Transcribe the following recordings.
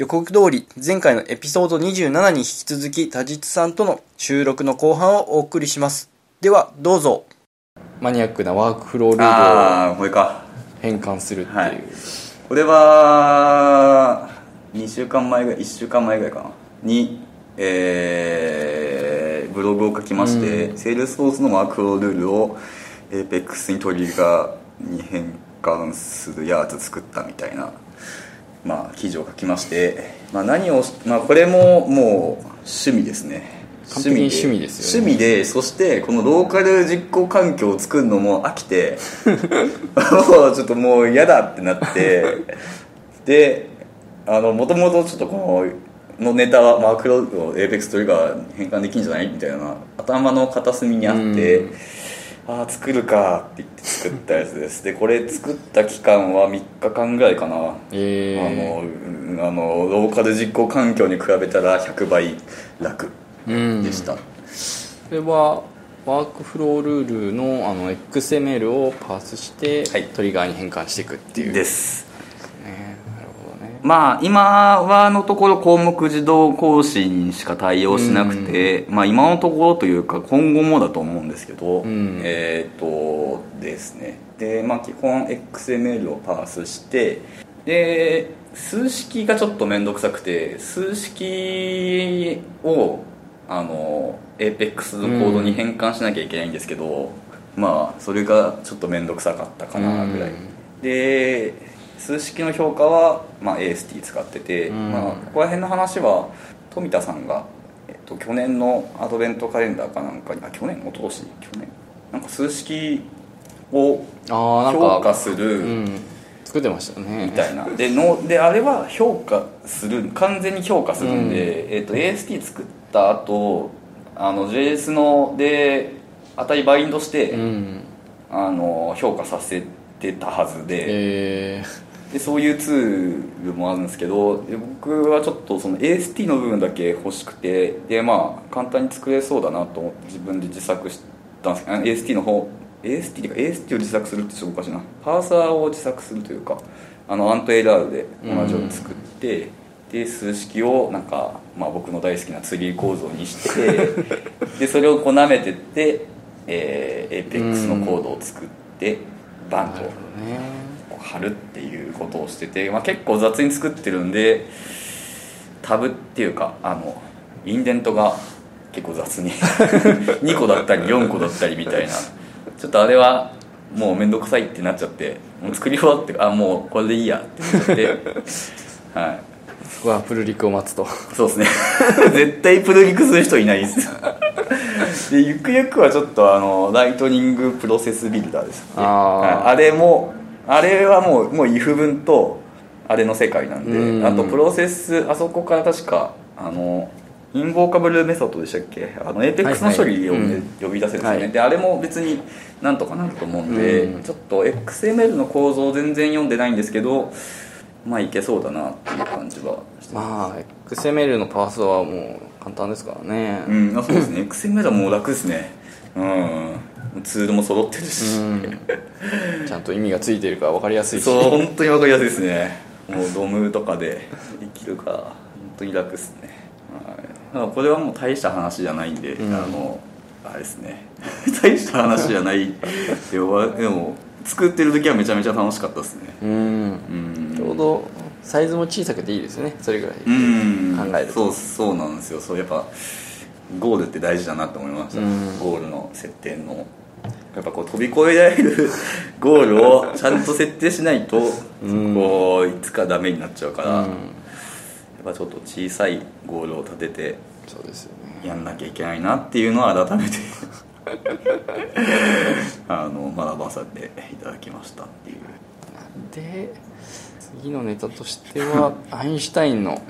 予告通り、前回のエピソード27に引き続き、田実さんとの収録の後半をお送りします。では、どうぞ。マニアックなワークフロールールをああこれか変換するっていう。はいこれは2週間前ぐらい1週間前ぐらいかなにえーブログを書きまして、セールスフォースのワークフロールールを APEX にトリガーに変換するやつ作ったみたいなまあ記事を書きまして、まあ、何をし、まあ、これももう趣味ですね。完璧に趣味ですよね。趣味でそしてこのローカル実行環境を作るのも飽きてもう ちょっともう嫌だってなってでもともとちょっとこののネタはマークロードを APEX トリガーに変換できるんじゃないみたいな頭の片隅にあって、ああ作るかって言って作ったやつです。でこれ作った期間は3日間ぐらいかな。えー、あのうんあのローカル実行環境に比べたら100倍楽うん。でした、これはワークフロールールのあの XML をパースして、はい。トリガーに変換していくっていう。です。ねなるほどねまあ今はのところ項目自動更新にしか対応しなくて、まあ今のところというか今後もだと思うんですけど、ん。えっ、とですね。でまあ基本 XML をパースしてで数式がちょっと面倒くさくて数式をあの APEX のコードに変換しなきゃいけないんですけど、まあそれがちょっと面倒くさかったかなぐらい、うん。で数式の評価は、まあ、AST 使ってて、うん。まあ、ここら辺の話は富田さんが、えっと、去年のアドベントカレンダーかなんかにあ去年？一昨年？去年？なんか数式をああなんか評価するうん。作ってましたね。みたいな、でのであれは評価する完全に評価するんで、えっと AST 作った後あの JS ので値バインドして、うん。あの評価させてたはずで、えでそういうツールもあるんですけどで僕はちょっとその AST の部分だけ欲しくてでまあ簡単に作れそうだなと思って自分で自作したんですけど AST の方 AST っていうか AST を自作するってちょっとおかしいな。パーサーを自作するというかあのアント LR で同じように作って、で数式をなんか、まあ、僕の大好きなツリー構造にして でそれをこう舐めてって、えー、APEX のコードを作ってバンと貼るっていうことをしてて、まあ、結構雑に作ってるんでタブっていうかあのインデントが結構雑に 2個だったり4個だったりみたいな。ちょっとあれはもう面倒くさいってなっちゃってもう作り終わってあもうこれでいいやってなっちゃって。はい。そこはプルリクを待つと。そうですね。絶対プルリクする人いないです。でゆくゆくはちょっとあの Lightning Process Builder ですっけああれもあれはもうもう if 文とあれの世界なんでうん。あとプロセスあそこから確かあの Invocable Method でしたっけ？あの APEX の処理を、ねはいはい。うん。呼び出せるんですよね、はい。であれも別になんとかなると思うんで、うん。ちょっと XML の構造全然読んでないんですけどまあいけそうだなっていう感じはしてまあ XML のパースはもう簡単ですからね。うん、あそうですね。XML はもう楽ですね。うんツールも揃ってるし、うん。ちゃんと意味がついてるから分かりやすいし。そう本当に分かりやすいですね。もうドムとかでできるから本当に楽ですね、はい、これはもう大した話じゃないんで、うん。あのあれですね。大した話じゃないでも作ってる時はめちゃめちゃ楽しかったですね。うん。うん。ちょうどサイズも小さくていいですね。それぐらいうん。考えると。そうそうなんですよ。そうやっぱゴールって大事だなと思いました、うん。ゴールの設定の。やっぱこう飛び越えられるゴールをちゃんと設定しないと、うん。こういつかダメになっちゃうから、うん。やっぱちょっと小さいゴールを立ててそうですよね。やんなきゃいけないなっていうのは改めて あの学ばせていただきましたっていう。で次のネタとしては アインシュタインの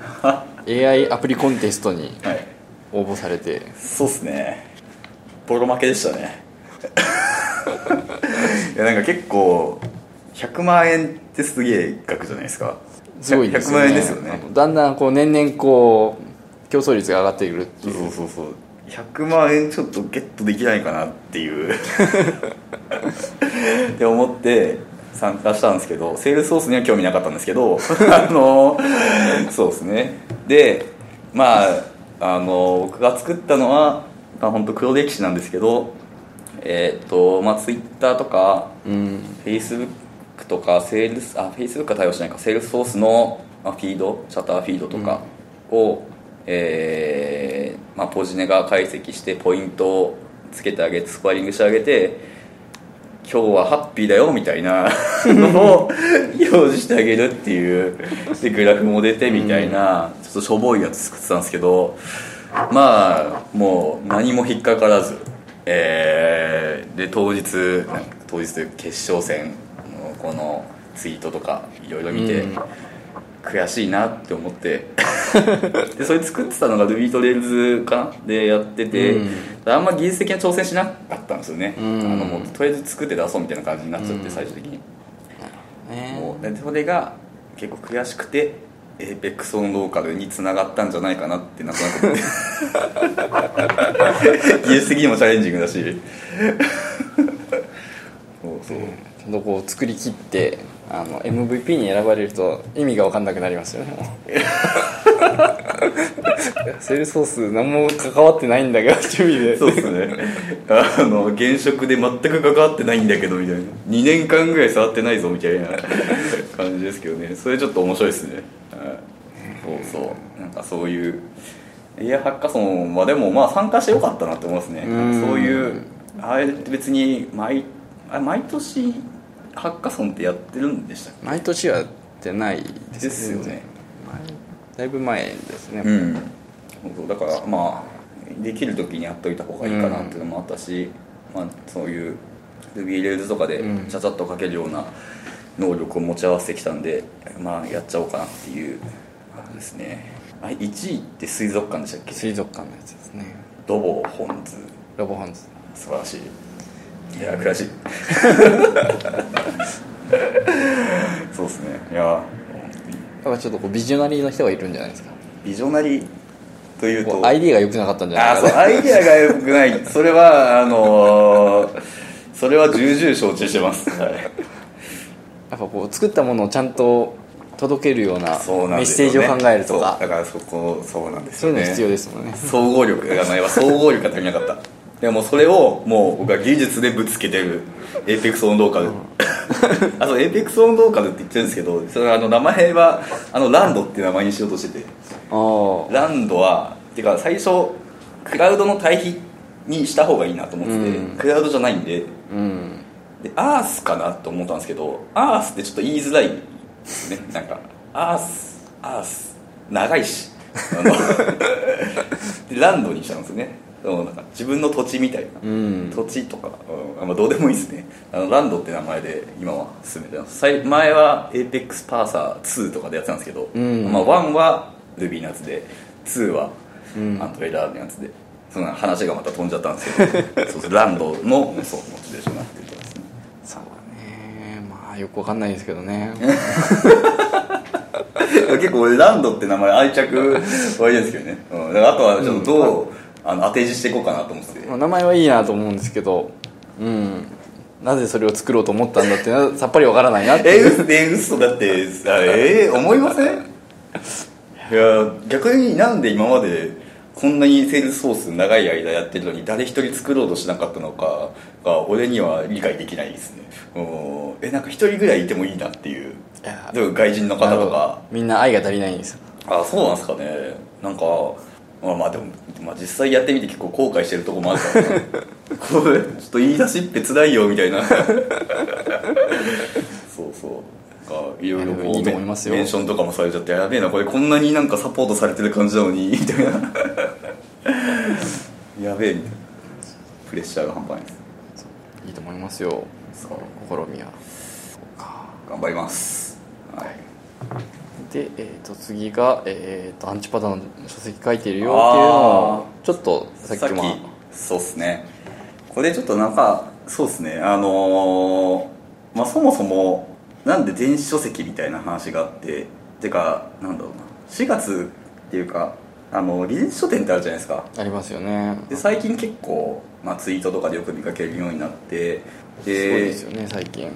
AI アプリコンテストにはい応募されて。そうっすね。ボロ負けでしたね。いやなんか結構100万円ってすげえ額じゃないですか。すごいです100よね。万円ですよね。だんだんこう年々こう競争率が上がってくるってそういう。そうそうそう。100万円ちょっとゲットできないかなっていう。って思って参加したんですけどセールスソースには興味なかったんですけど あのそうですね。でまああの僕が作ったのは、まあ、本当黒歴史なんですけどえっ、とまあツイッターとかうん。フェイスブックとかセールスあフェイスブックは対応しないか。セールスソースのまあフィードチャッターフィードとかを、えーまあ、ポジネが解析してポイントをつけてあげてスコアリングしてあげて今日はハッピーだよみたいな のを表示してあげるっていう。でグラフも出てみたいなっとしょぼいやつ作ってたんですけどまあもう何も引っかからず、えーで当日当日というか決勝戦のこのツイートとかいろいろ見て、うん。悔しいなって思って。でそれ作ってたのが Ruby と Rails かな？でやってて、うん。あんま技術的な挑戦しなかったんですよね、うん。あのもうとりあえず作って出そうみたいな感じになっちゃって、最終的に、ね。もうでそれが結構悔しくて APEX オンローカルにつながったんじゃないかなってなんとなく技術的にもチャレンジングだし。そうそう、ちゃんとこう作り切ってあの MVP に選ばれると意味が分かんなくなりますよねもう。セールスソース何も関わってないんだけどっていう意味で。そうですね。あの現職で全く関わってないんだけどみたいな。2年間ぐらい触ってないぞみたいな感じですけどね。それちょっと面白いですね、はい、そうそう。なんかそういうエアハッカソンはでもまあ参加してよかったなって思いますね。うん。そういうあれ別に毎あ毎年ハッカソンってやってるんでしたっ毎年はやってないけですですよね。前だいぶ前ですね、うん。そうだからまあできる時にやっといた方がいいかなっていうのもあったし、まあ、そういう Ruby Rails とかでうん。ちゃちゃっと書けるような能力を持ち合わせてきたんで、まあやっちゃおうかなっていうですね。あ1位って水族館でしたっけ？水族館のやつですね。ドボホンズ。ロボハンズ。素晴らしい。いや悔しい。そうですね。いややっぱちょっとこうビジョナリーの人がいるんじゃないですか。ビジョナリーということうアイディアが良くなかったんじゃない？かなアイディアが良くない。それはあのーそれは重々承知してます、はい、やっぱこう作ったものをちゃんと届けるようなそうなんメッセージを考えるとか。そうだからそこそうなんですよね。そういうの必要ですもんね。総合力がないわ総合力が足りなかった。でもそれをもう僕は技術でぶつけてる。 Apex on Local、あと Apex on Local って言ってるんですけどそれはあの名前はあのランドっていう名前にしようとしてて。ランドはてか最初クラウドの対比にした方がいいなと思ってて、うん。クラウドじゃないんで。うん。でアースかなと思ったんですけどアースってちょっと言いづらいねなんか。アース。アース。長いし。あので ランドにしたんですよね。なんか自分の土地みたいな、うん。土地とか、うんまあ、どうでもいいですね。あのランドって名前で今は進めてます。最前は APEX パーサー2とかでやってたんですけど、うん。まあ、1は Ruby のやつで2はうん。アントレーダーのやつでそんな話がまた飛んじゃったんですけど そうランドのそうモチベーションになってるとですねあよくわかんないですけどね。結構俺ランドって名前愛着湧いてるんですけどね、うん、だからあとはちょっとどう、あの当て字していこうかなと思って。てまあ名前はいいなと思うんですけど。うん。なぜそれを作ろうと思ったんだってさっぱりわからないなってええ嘘だってあえー思いません？いや逆になんで今までこんなにセールスフォース長い間やってるのに誰一人作ろうとしなかったのかが俺には理解できないですね。うん。えなんか一人ぐらいいてもいいなっていう。いや。例えば外人の方とか。みんな愛が足りないんですよ。あそうなんですかね。なんかまあまあでも、まあ、実際やってみて結構後悔してるとこもあるからな。これちょっと言い出しっぺつらいよみたいな。そうそうかいろいろこういやいいと思いますよ。メンションとかもされちゃってやべえなこれこんなになんかサポートされてる感じなのにみたいな。やべえみたいな。プレッシャーが半端ない。ですいいと思いますよ。そう。試みは。そうか頑張ります。はい。で、えー、と次が、えー、とアンチパターンの書籍書いてるよっていうのをちょっとさっきもそうっすね。これちょっとなんかそうっすね。あのーまあそもそもなんで電子書籍みたいな話があっててかなんだろうな。4月っていうかあの技術書店ってあるじゃないですか。ありますよね。で最近結構、まあ、ツイートとかでよく見かけるようになってそうですよね最近。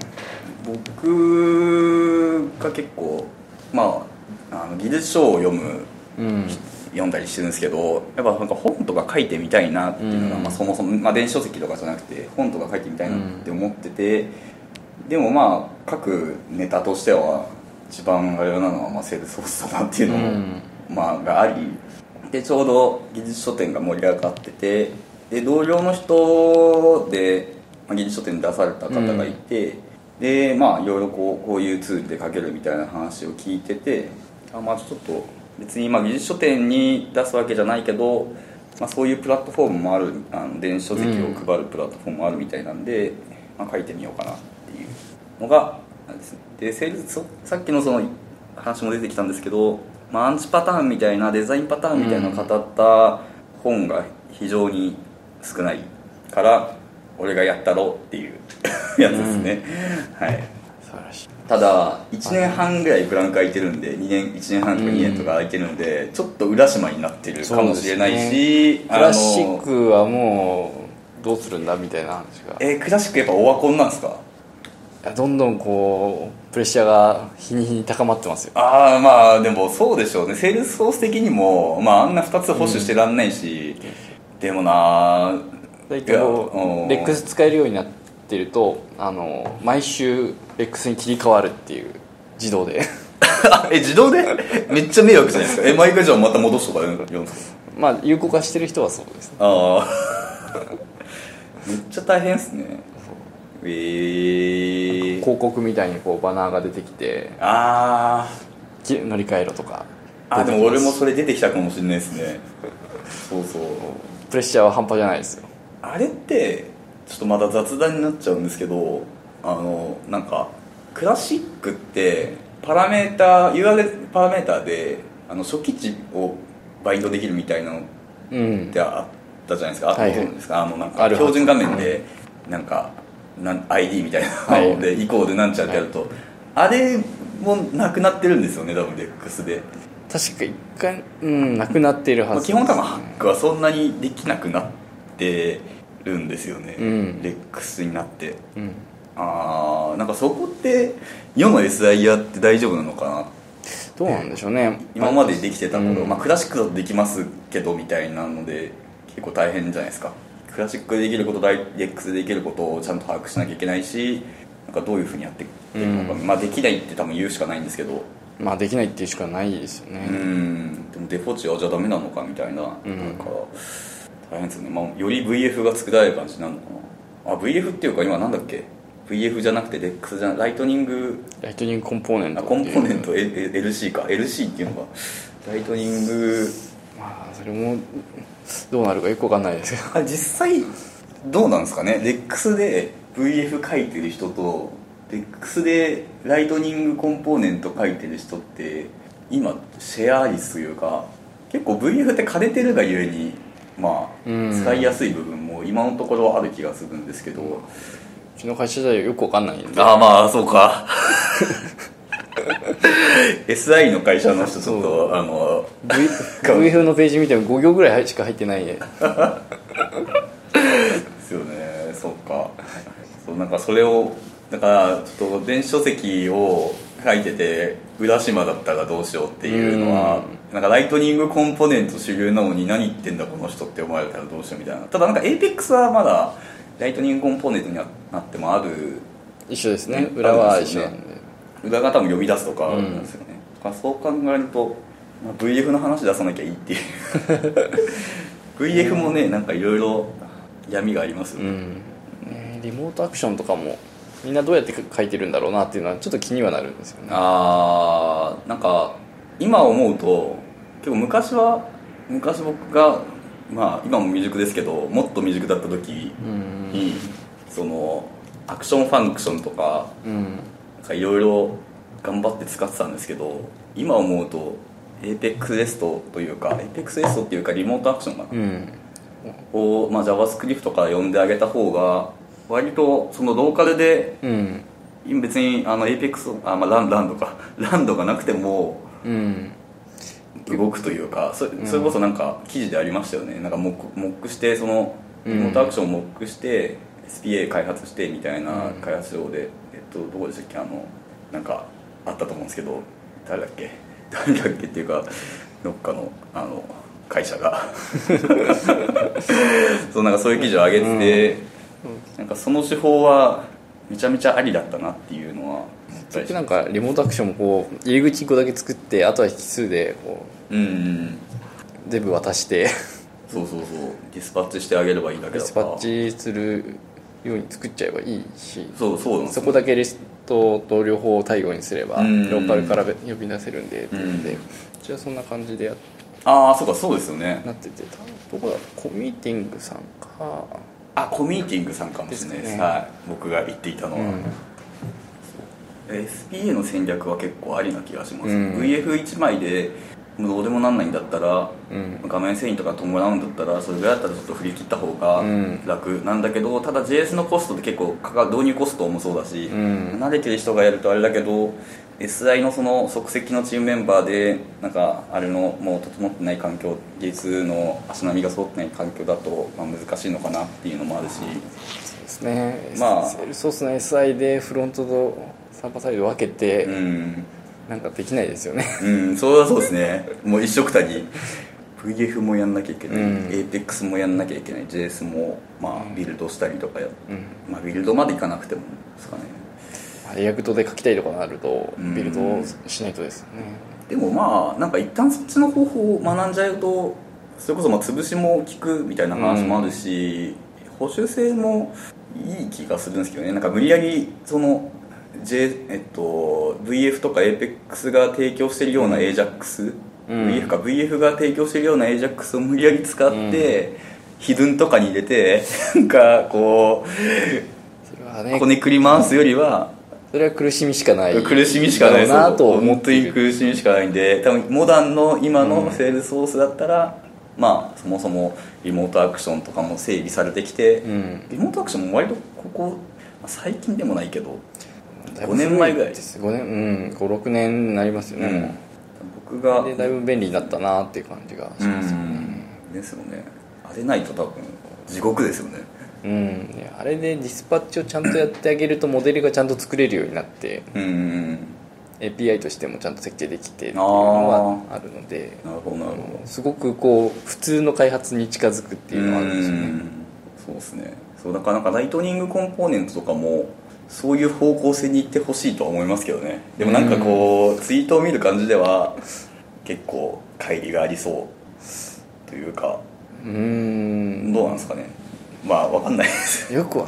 僕が結構まああの技術書を読むうん。読んだりしてるんですけどやっぱなんか本とか書いてみたいなっていうのが、うん。まあ、そもそも、まあ、電子書籍とかじゃなくて本とか書いてみたいなって思ってて、でもまあ書くネタとしては一番あれなのはまあセールスフォースだなっていうのも、うん。まあ、がありでちょうど技術書典が盛り上がっててで同僚の人で、まあ、技術書典に出された方がいて、でまあいろいろこうこういうツールで書けるみたいな話を聞いててあまあちょっと別にまあ技術書典に出すわけじゃないけど、まあ、そういうプラットフォームもあるあの電子書籍を配るプラットフォームもあるみたいなんで、まあ、書いてみようかな。ってのがですね。でセールスそさっきのその話も出てきたんですけど、まあ、アンチパターンみたいなデザインパターンみたいなのを語った本が非常に少ないから俺がやったろうっていう やつですね、はい。素晴らしい。ただ1年半ぐらいブランク空いてるんで2年1年半とか2年とか空いてるんで、ちょっと浦島になってるかもしれないし、クラシックはもうどうするんだみたいな話が。えークラシックやっぱオワコンなんですか？どんどんこうプレッシャーが日に日に高まってますよ。ああまあでもそうでしょうね。セールスフォース的にも、まあ、あんな2つ保守してらんないし、でもなだけどうん。 LEX 使えるようになってるとあの毎週 LEX に切り替わるっていう自動で。え自動で？めっちゃ迷惑じゃないですか。え毎回じゃあまた戻すとか言うんですかまあ有効化してる人はそうです。ねああ めっちゃ大変ですねえー、広告みたいにこうバナーが出てきてあき乗り換えろとか。ーあでも俺もそれれ出てきたかもしれないですね。そうそう。プレッシャーは半端じゃないですよ。あれってちょっとまた雑談になっちゃうんですけどあのなんかクラシックってパラメータ URL パラメータであの初期値をバインドできるみたいなのうんってあったじゃないですか、あはいはいどうですかあのなんか標準画面でなんかなん ID みたいなので、イコールなんちゃってやると、あれもなくなってるんですよね多分 REX で、確か一回うんなくなっているはまあ、ず基本多分ハックはそんなにできなくなってるんですよね、うん。REX になって。うん。あーなんかそこって世の SIR って大丈夫なのかなどうなんでしょうね。今までできてたこと、うん。まあ、クラシックだとできますけどみたいなので結構大変じゃないですかクラシックでできることダイレックスでできることをちゃんと把握しなきゃいけないしなんかどういうふうにやっていってるのか、うん。まあできないって多分言うしかないんですけど。まあできないっていうしかないですようねん。でもデフォ値はじゃあダメなのかみたいな,、うん。なんか大変ですよね、まあ、より VF が作られる感じになるのかな。あ VF っていうか今なんだっけ？VF じゃなくて REX じゃライトニングライトニングコンポーネントあコンポーネント。LC か。LC っていうのがライトニングまあそれもどうなるかよくわかんないですけど。あ実際どうなんですかね？REX で VF 書いてる人と REX でライトニングコンポーネント書いてる人って今シェア率というか結構 VF って枯れてるがゆえにまあうん。使いやすい部分も今のところある気がするんですけど、うちの会社ではよくわかんないんで。ああまあそうか SI の会社の人ちょっとあの V- VF のページ見ても5行ぐらいしか入ってないですよね。そうか。そうなんかそれをだからちょっと電子書籍を書いてて浦島だったらどうしようっていうのはなんかライトニングコンポーネント主流なのに何言ってんだこの人って思われたらどうしようみたいな。ただなんか APEX はまだライトニングコンポーネントになってもある。一緒ですね。うん裏は一緒裏が多分呼び出すとかあるんですよね、だからそう考えると、まあ、VF の話出さなきゃいいっていう。VF もねなんかいろいろ闇がありますよね、うん。ねリモートアクションとかもみんなどうやって書いてるんだろうなっていうのはちょっと気にはなるんですよね。あーなんか今思うと結構昔は昔僕がまあ今も未熟ですけどもっと未熟だった時うん。に、そのアクションファンクションとかうんいろいろ頑張って使ってたんですけど今思うと APEX トというか APEX トっていうかリモートアクションかな、うん。を、まあ、JavaScript から呼んであげた方が割とそのローカルでうん。別にあの APEX あ、まあ、ランランドか。ランドがなくてもうん。動くというかそそれこそなんか記事でありましたよね。なんかモックモックしてそのリモートアクションをモックして SPA 開発してみたいな開発上で、とどこでしたっけあのなんかあったと思うんですけど誰だっけ 誰だっけっていうかどっかのあの会社が。そうなんかそういう記事を上げてて、なんかその手法はめちゃめちゃありだったなっていうのは結局なんかリモートアクションもこう入り口1個だけ作ってあとは引数でこうんうんう全部渡して。そうそうそう。ディスパッチしてあげればいいだけディだから。スパッチするように作っちゃえばいいしそうそうなんですよ。そこだけリストと両方対応にすればうん。ローカルから呼び出せるんでっていうんでうん。うちはそんな感じでやああそうかそうですよね。なっててどこだコミーティングさんか。あコミーティングさんかもしれないです。ね。はい。僕が言っていたのは、うん。SPA の戦略は結構ありな気がします、うん。VF1 枚でもうどうでもなんないんだったら、うん。画面遷移とか伴うんだったらそれぐらいだったらちょっと振り切った方がうん。楽なんだけど、ただ JS のコストって結構導入コストもそうだし、うん。慣れてる人がやるとあれだけど SI のその即席のチームメンバーでなんかあれのもう整ってない環境技術の足並みが揃ってない環境だと、まあ、難しいのかなっていうのもあるし。そうですね。まあ。セールソースの SI でフロントとサーバーサイド分けてうんなんかできないですよね。うんそれはそうですね。もう一緒くたに。VF もやんなきゃいけない、うん。APEX もやんなきゃいけない。JS もまあビルドしたりとかや、うん。まあ、ビルドまでいかなくてもですかね。 React で書きたいとかなるとうん。ビルドをしないとですよね。でもまあなんか一旦そっちの方法を学んじゃうとそれこそまあ潰しも効くみたいな話もあるし、補修性もいい気がするんですけどね。なんか無理やりその J えっと、VF とか APEX が提供してるような AJAX、うん。VF か。VF が提供してるような AJAX を無理やり使って、ヒドゥンとかに入れて なんかこそれはうねこねくり回すよりはそれは苦しみしかない苦しみしかないなと思って。いる苦しみしかないんで多分モダンの今のセールスソースだったら、まあそもそもリモートアクションとかも整備されてきて、うん。リモートアクションも割とここ、まあ最近でもないけど、5年前ぐらい。です。5年うん56年になりますよね、もう。僕が。でだいぶ便利になったなっていう感じがしますよね。ですよね。あれないと多分地獄ですよね。うん、であれでディスパッチをちゃんとやってあげるとモデルがちゃんと作れるようになってうんうん API としてもちゃんと設計できてっていうのがあるのでなるほどなるほど。すごくこう普通の開発に近づくっていうのはあるんですよね。うん。そうですね。そうだからなんかライトニングコンポーネントとかもそういう方向性に行ってほしいとは思いますけどね。でもなんかこうツイートを見る感じでは結構乖離がありそう。というか。うーん。どうなんですかね。まあわかんない。ですよくは、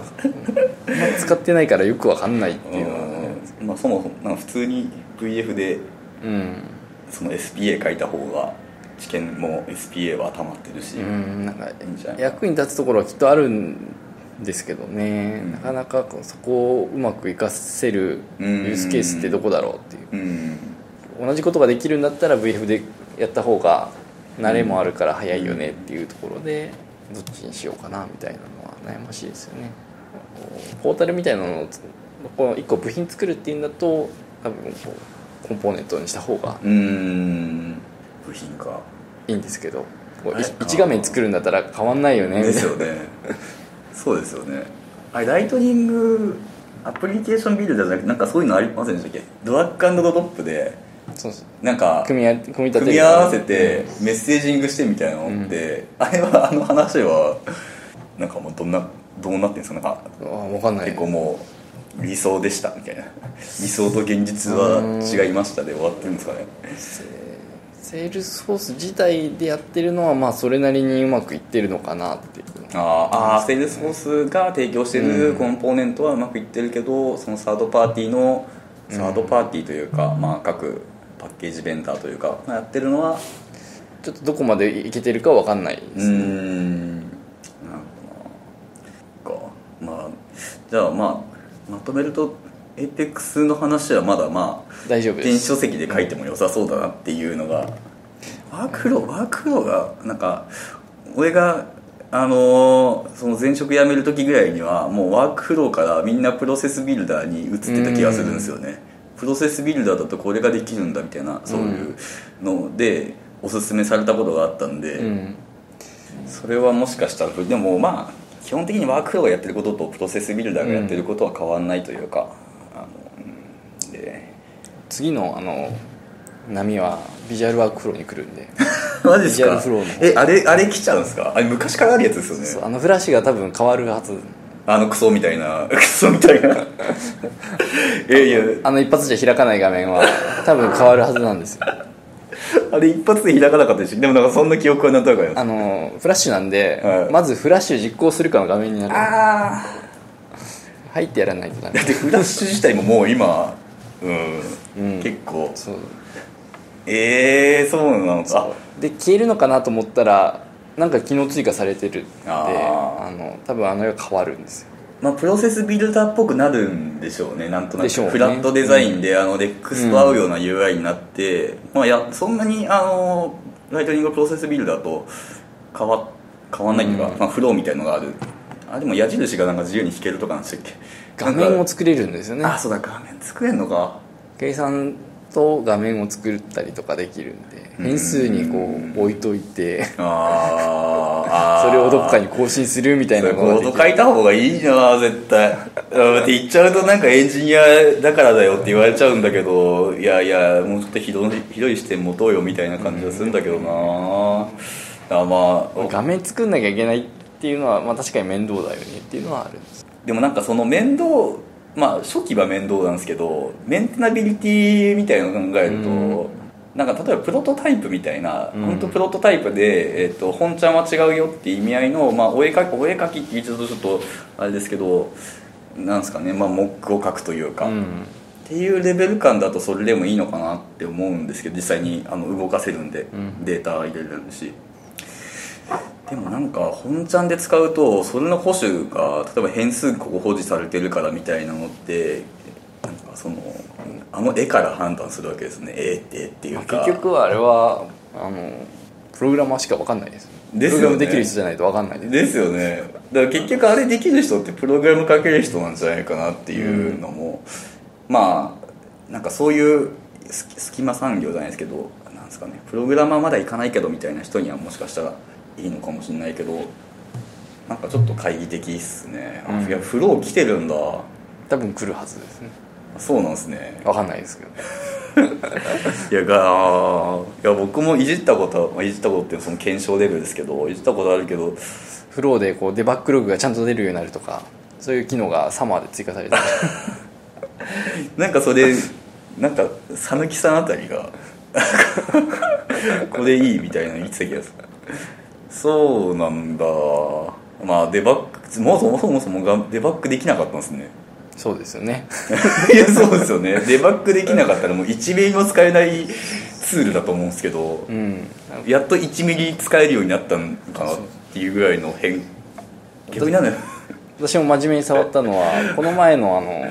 使ってないからよくわかんないっていうのはね。うん。まあそもそもなんか普通に VF でうん。その SPA 書いた方が知見も SPA は溜まってるし、役に立つところはきっとあるんですけどね、なかなかこうそこをうまく活かせるユースケースってどこだろうっていう。うん。同じことができるんだったら VF でやった方が慣れもあるから早いよねっていうところでどっちにしようかなみたいなのは悩ましいですよね。ポータルみたいなのをこの1個部品作るっていうんだと多分こうコンポーネントにした方がうーん。部品か。いいんですけどこうはい。1画面作るんだったら変わんないよね。ですよねそうですよね。あれライトニングアプリケーションビルダーじゃなくてなんかそういうのありませんでしたっけ？ドラッグドロップでそうそうなんか組み合組み立てる。組み合わせてメッセージングしてみたいなのって、あれはあの話はなんかもうどんなどうなってんですか？なんかあ分かんない。結構もう理想でしたみたいな。理想と現実は違いましたで終わってるんですかねセールスフォース自体でやってるのはまあそれなりにうまくいってるのかなっていう。あーあーセールスフォースが提供してるコンポーネントはうまくいってるけどそのサードパーティーのサードパーティーというか、まあ、各パッケージベンダーというかやってるのはちょっとどこまでいけてるか分かんないですね、うーん。なるほどまあじゃあまあまとめると APEX の話はまだまあ大丈夫です。電子書籍で書いても良さそうだなっていうのがワークフローワークフローがなんか俺があのーその前職辞める時ぐらいにはもうワークフローからみんなプロセスビルダーに移ってた気がするんですよね。プロセスビルダーだとこれができるんだみたいなそういうのでおすすめされたことがあったんで、うん。それはもしかしたらでもまあ基本的にワークフローがやってることとプロセスビルダーがやってることは変わんないというか、で次のあの波はビジュアルワークフローに来るんで。マジですか？ビジュアルフローの。えあれあれ来ちゃうんですか？あれ昔からあるやつですよね。そうあのフラッシュが多分変わるはず。あのクソみたいな クソみたいな。えいや。あの一発じゃ開かない画面は多分変わるはずなんですよ。あれ一発で開かなかったでしょ？でもなんかそんな記憶はなんとなくあります。あのフラッシュなんで、はい。まずフラッシュ実行するかの画面になる。あ入ってやらないとダメ。だってフラッシュ自体ももう今うん、うん結構。そう。ええー、そうなのか。で消えるのかなと思ったらなんか機能追加されてるんであの多分あの絵が変わるんですよ。まあ、プロセスビルダーっぽくなるんでしょうね。なんとなく、ね。フラットデザインで、あのレックスと合うような UI になって、まあ、いやそんなにあのLightning Process Builder と変わ変わんないっていうか、うん。まあ、フローみたいのがある。あでも矢印がなんか自由に引けるとかなんでしたっけ？画面を作れるんですよね。あそうだ画面作れんのか。計算と画面を作ったりとかできるんで変数にこう置いといて それをどっかに更新するみたいなコード書いた方がいいな絶対。うんって言っちゃうとなんかエンジニアだからだよって言われちゃうんだけどいやいやもうちょっとひどいひどい視点持とうよみたいな感じがするんだけどな。あまあ画面作んなきゃいけないっていうのは、まあ、確かに面倒だよねっていうのはあるんですでもなんかその面倒まあ初期は面倒なんですけどメンテナビリティみたいなのを考えると、うん。なんか例えばプロトタイプみたいな、うん。本当プロトタイプで、えっと本ちゃんは違うよって意味合いの、まあ、お絵かきお絵かきって言っちゃうとちょっとあれですけどなんですかね、まあ、モックを書くというか、っうん。ていうレベル感だとそれでもいいのかなって思うんですけど実際にあの動かせるんで、うん。データ入れれるしでもなんか本ちゃんで使うとそれの保守が例えば変数ここ保持されてるからみたいなのってなんかそのあの絵から判断するわけですね。絵って絵っていうまあか結局はあれはあのプログラマーしか分かんないですね。プログラムできる人じゃないと分かんないですですよね。だから結局あれできる人ってプログラム書ける人なんじゃないかなっていうのも、まあなんかそういうす隙間産業じゃないですけどなんですかね。プログラマーまだ行かないけどみたいな人にはもしかしたらいいのかもしれないけどなんかちょっと懐疑的っすね、あうん。いやフロー来てるんだ。多分来るはずですね。そうなんですね。分かんないですけど。いやがいや僕もいじったこといじったことっていうのはその検証レベルですけどいじったことあるけどフローでこうデバッグログがちゃんと出るようになるとかそういう機能がサマーで追加されてる。なんかそれなんか讃岐さんあたりがこれいいみたいなの言ってた気がするそうなんだ。まあデバッグもうそもそもそもがデバッグできなかったんですね。そうですよね。いやそうですよね。デバッグできなかったらもう1ミリも使えないツールだと思うんですけどうん。やっと1ミリ使えるようになったのかなっていうぐらいの変逆になのよ。私も真面目に触ったのは この前のあの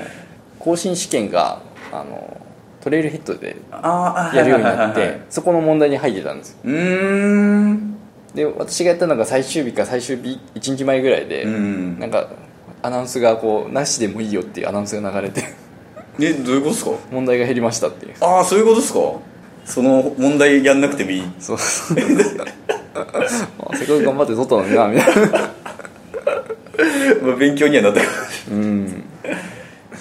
更新試験があのトレイルヘッドであやるようになってそこの問題に入ってたんですよ。うーんで私がやったのが最終日か最終日1日前ぐらいで、うん。なんかアナウンスがこうなしでもいいよっていうアナウンスが流れて。えどういうことですか？問題が減りましたっていう。ああそういうことですか？その問題やんなくてもいい。そう。そ うあせっかく頑張って取ったのになみたいな。まあ勉強にはなったかうん。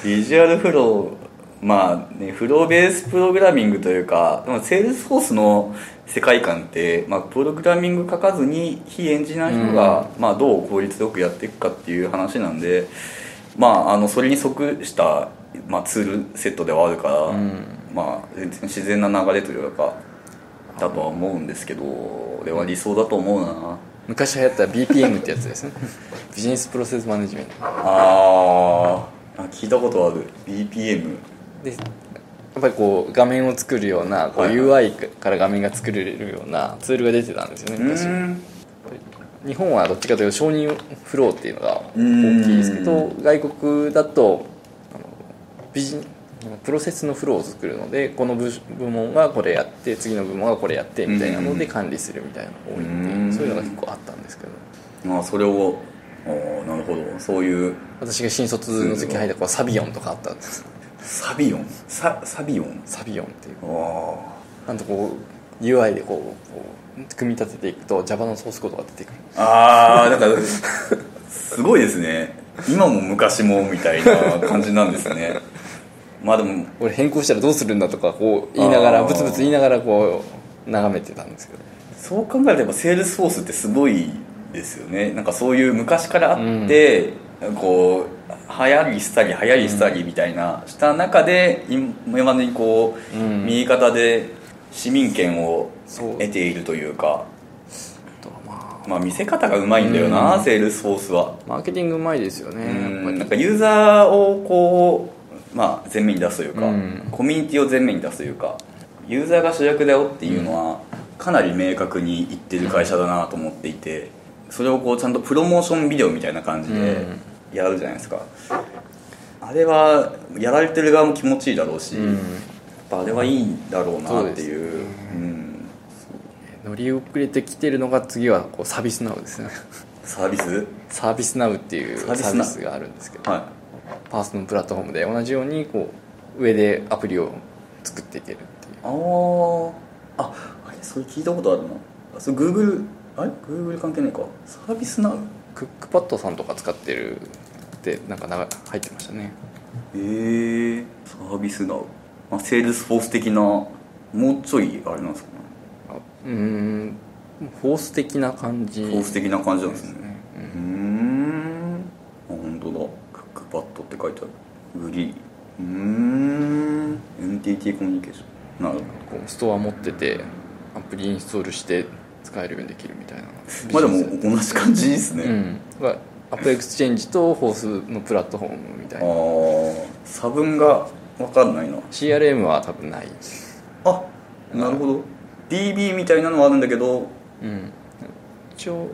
Visual Flow まあねフローベースプログラミングというかでも Salesforce の世界観って、まあ、プログラミング書かずに非エンジニアの人が、まあ、どう効率よくやっていくかっていう話なんでまああのそれに即した、まあ、ツールセットではあるから、ん。まあ全然自然な流れというかだとは思うんですけど俺は理想だと思うな。昔流行った BPM ってやつですね。ビジネスプロセスマネジメント。あーあ聞いたことある。BPM でやっぱりこう画面を作るようなこうはい UI から画面が作れるようなツールが出てたんですよね昔うん。日本はどっちかというと承認フローっていうのが大きいですけど外国だとあのビジプロセスのフローを作るのでこの部部門がこれやって次の部門がこれやってみたいなので管理するみたいなのが多いうんん。でそういうのが結構あったんですけど。まあそれをなるほど。そういう私が新卒の時入った子はサビオンとかあったんですサビオンササビオンサビオンっていう。あなんとこ UI でこうこう組み立てていくと Java のソースコードが出てくるああなんかすごいですね。今も昔もみたいな感じなんですね。まあでも俺変更したらどうするんだとかこう言いながらブツブツ言いながらこう眺めてたんですけど。そう考えれば Salesforce ってすごいですよね。なんかそういう昔からあって、こう流行りしたり流行りしたりみたいなした中で今までにこう、うん。右肩で市民権を得ているというかまあまあ見せ方がうまいんだよな、うん。 Salesforce は。マーケティングうまいですよねなんかユーザーをこう、まあ、前面に出すというか、うん。コミュニティを前面に出すというかユーザーが主役だよっていうのはかなり明確に言ってる会社だなと思っていてそれをこうちゃんとプロモーションビデオみたいな感じでやるじゃないですか、あれはやられてる側も気持ちいいだろうし、うん。やっぱあれはいいんだろうなっていう。乗り遅れてきてるのが次はこうサービスナウですね。サービス？サービスナウっていうササービスがあるんですけどはパーソナルプラットフォームで同じようにこう上でアプリを作っていけるっていう。いあー。ああれそれ聞いたことあるな。あそれ Google あれ Google 関係ないか。サービスナウ？クックパッドさんとか使ってるってなんかな入ってましたね。えー、サービスナウ、まあ、セールスフォース的なもうちょいあれなんですかね。あうーんフォース的な感じフォース的な感じなんですね。ね。うーん。あ本当だ。クックパッドって書いてある。グリーうーん NTT コミュニケーション。なるほど。こうストア持っててアプリインストールして使えるようにできるみたいなまあでも同じ感じですね、うん。が AppExchange と Force のプラットフォームみたいな。あ差分が分かんないな。CRM は多分ないあなるほど。DB みたいなのはあるんだけど。うん。一応よ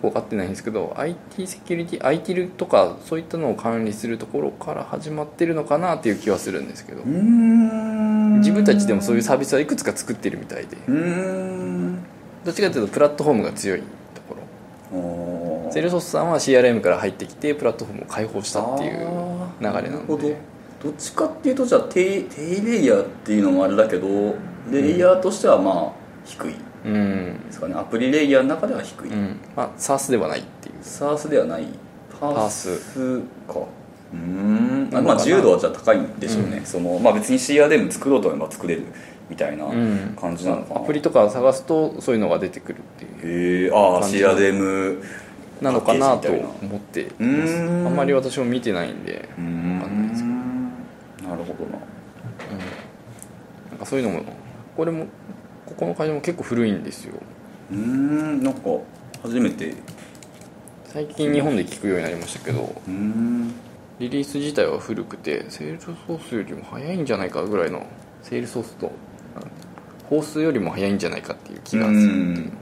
く分かってないんですけど IT セキュリティ ITIL とかそういったのを管理するところから始まってるのかなっていう気はするんですけど。うーん。自分たちでもそういうサービスはいくつか作ってるみたいで。うーんどっちかというとプラットフォームが強いところ。セー。ルソースさんは CRM から入ってきてプラットフォームを開放したっていう流れなので。ど。っちかっていうとじゃあ低低レイヤーっていうのもあれだけどレイヤーとしてはまあ低い。うん、ですかね。アプリレイヤーの中では低い、うん。まあ SARS ではないっていう。SARS ではない。パース。スか。うーん。まあ自由度はじゃあ高いんでしょうね、そのまあ別に CRM 作ろうと思えば作れるみたいなうん。感じなのかな、アプリとか探すとそういうのが出てくるっていうへえああ感じ CRM なのかなと思ってあんまり私も見てないんでうーん。わかんないですけど。なるほどな。なんかそういうのもこれもここの会社も結構古いんですよ。うーん。なんか初めて。う最近日本で聞くようになりましたけどリリース自体は古くてセールスソースよりも早いんじゃないかぐらいのセールスソースとあホースよりも早いんじゃないかっていう気がする。ううん。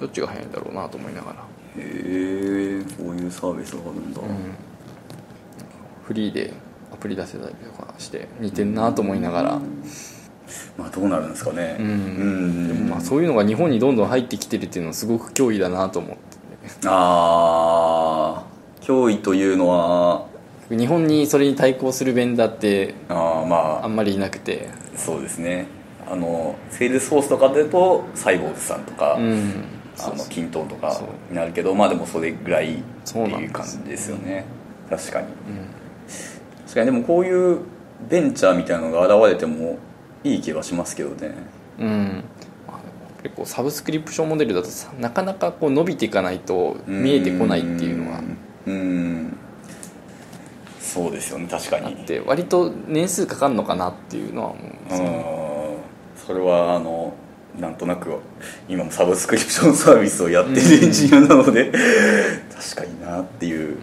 どっちが早いんだろうなと思いながら、へえこういうサービスがあるんだ、フリーでアプリ出せたりとかして似てんなと思いながら、まあどうなるんですかね。うん。うん。でもまあそういうのが日本にどんどん入ってきてるっていうのはすごく脅威だなと思って。ああ脅威というのは。日本にそれに対抗するベンダーってああまあんまりいなくて。そうですねあの Salesforce とかだとサイボウズさんとか、うん。あの kintone とかになるけどまあでもそれぐらいっていう感じですよね。確かに。うん。確かに。でもこういうベンチャーみたいなのが現れてもいい気はしますけどね。うん。まあ結構サブスクリプションモデルだとさなかなかこう伸びていかないと見えてこないっていうのがうん。うん。そうですよね。確かに。あって割と年数かかるのかなっていうのは思うんですようんそれはあのなんとなく今もサブスクリプションサービスをやってるエンジニアなので、確かになっていう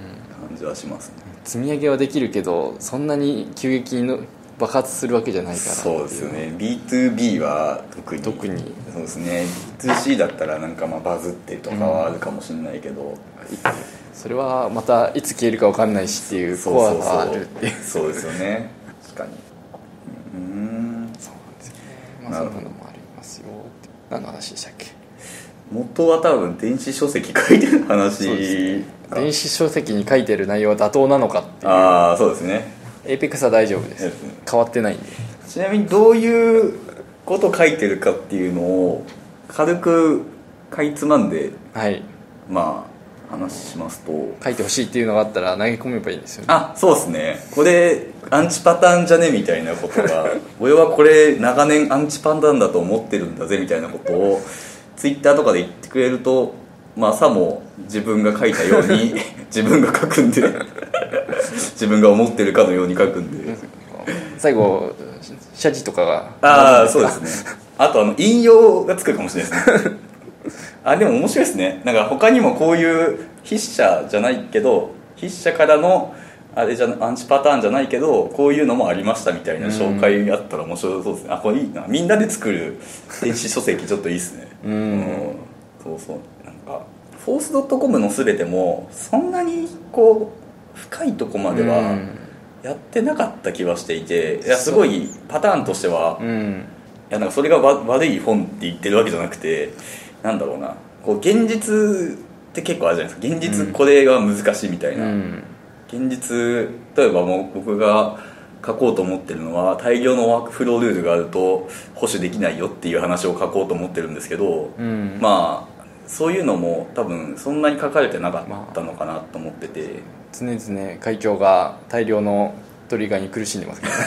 感じはしますね、積み上げはできるけどそんなに急激にの爆発するわけじゃないからそうですよね。B2B は特に。特に。そうですね。B2C だったらなんかまあバズってとかはあるかもしれないけど、それはまたいつ消えるか分かんないしっていうコアがあるっていう。そうですよね。確かに。うーんまあそんなるほど。なのもありますよって何の話でしたっけ元は多分電子書籍書いてる話ね。か電子書籍に書いてる内容は妥当なのかっていう。ああそうですね。APEX は大丈夫です。そうですね。変わってないんで。ちなみにどういうこと書いてるかっていうのを軽くかいつまんではい。まあ話しますと。書いてほしいっていうのがあったら投げ込めばいいんですよね。あそうですね。これアンチパターンじゃねみたいなことが 俺はこれ長年アンチパターンだと思ってるんだぜみたいなことをツイッターとかで言ってくれるとまあさも自分が書いたように 自分が書くんで 自分が思ってるかのように書くんで。最後謝辞とかが。ああそうですね。あとあの引用がつくかもしれないですねあでも面白いですね。なんか他にもこういう筆者じゃないけど筆者からのあれじゃアンチパターンじゃないけどこういうのもありましたみたいな紹介があったら面白そうですね。あこれいいな。みんなで作る電子書籍ちょっといいっすね。うん。そうそう。なんかフォースドットコムの全てもそんなにこう深いとこまではうん。やってなかった気はしていていやすごいパターンとしてはうん。いやなんかそれがわ悪い本って言ってるわけじゃなくてなんだろうな。こう現実って結構あるじゃないですか。現実これが難しいみたいな、うん。現実例えばもう僕が書こうと思ってるのは大量のワークフロールールがあると保守できないよっていう話を書こうと思ってるんですけど、うん。まあそういうのも多分そんなに書かれてなかったのかなと思ってて、常々会長が大量のトリガーに苦しんでますけどね。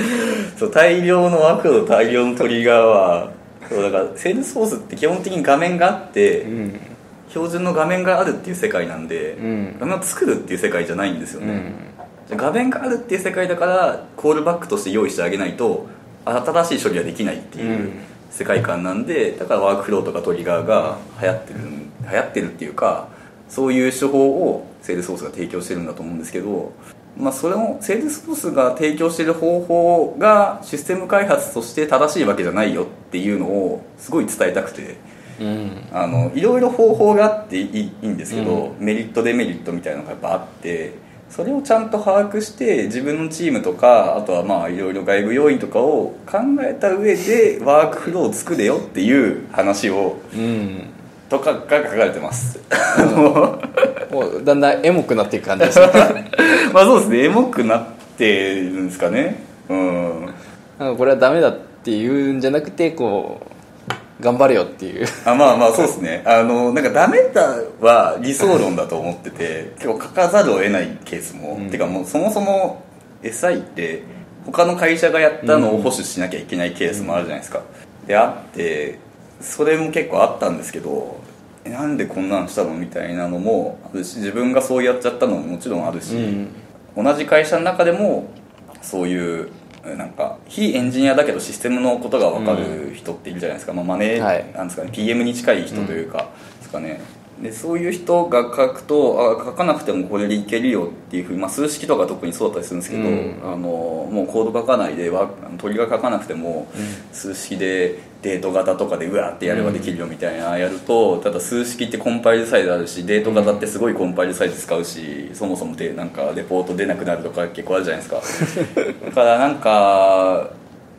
そう大量のワークと大量のトリガーはそうだから Salesforce って基本的に画面があって、うん。標準の画面があるっていう世界なんで、うん。画面を作るっていう世界じゃないんですよね、うん。じゃあ画面があるっていう世界だからコールバックとして用意してあげないと新しい処理はできないっていううん。世界観なんでだからワークフローとかトリガーが流行ってる流行ってるっていうかそういう手法を Salesforce が提供してるんだと思うんですけど、まあ、それを Salesforce が提供してる方法がシステム開発として正しいわけじゃないよっていうのをすごい伝えたくて。うんあのいろいろ方法があっていいいいんですけど、メリットデメリットみたいなのがやっぱあってそれをちゃんと把握して自分のチームとかあとはまあいろいろ外部要因とかを考えた上でワークフローを作れよっていう話をうんとかが書かれてます。もうだんだんエモくなっていく感じですね。まあそうですね。エモくなってるんですかね。うん。なんかこれはダメだっていうんじゃなくてこう頑張れよっていう。あまあまあそうですね。あのなんかダメだは理想論だと思ってて結構書かざるを得ないケースも、うん。てかもうそもそも SI って他の会社がやったのを保守しなきゃいけないケースもあるじゃないですか、であってそれも結構あったんですけどえなんでこんなんしたのみたいなのもあるし自分がそうやっちゃったのももちろんあるし、同じ会社の中でもそういうえなんか非エンジニアだけどシステムのことが分かる人っているじゃないですか、まあ、マネー、はい。なんですかね PM に近い人というか、ですかねでそういう人が書くとあ書かなくてもこれでいけるよっていうふうに、まあ、数式とか特にそうだったりするんですけど、うん。あのもうコード書かないでわ鳥が書かなくても、数式でデート型とかでうわーってやればできるよみたいなやるとただ数式ってコンパイルサイズあるしデート型ってすごいコンパイルサイズ使うしそもそもでなんかレポート出なくなるとか結構あるじゃないですか。だからなんか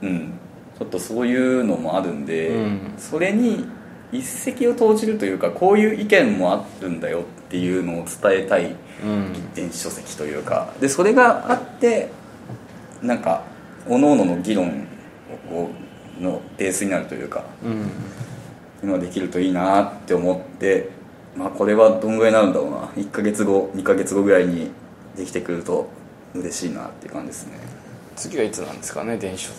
うん。ちょっとそういうのもあるんで、うん。それに一石を投じるというかこういう意見もあるんだよっていうのを伝えたいうん。電子書籍というか。でそれがあってなんか各々の議論をのベースになるというかうん。今できるといいなって思ってまあこれはどんぐらいになるんだろうな。1ヶ月後2ヶ月後ぐらいにできてくると嬉しいなっていう感じですね。次はいつなんですかね電子書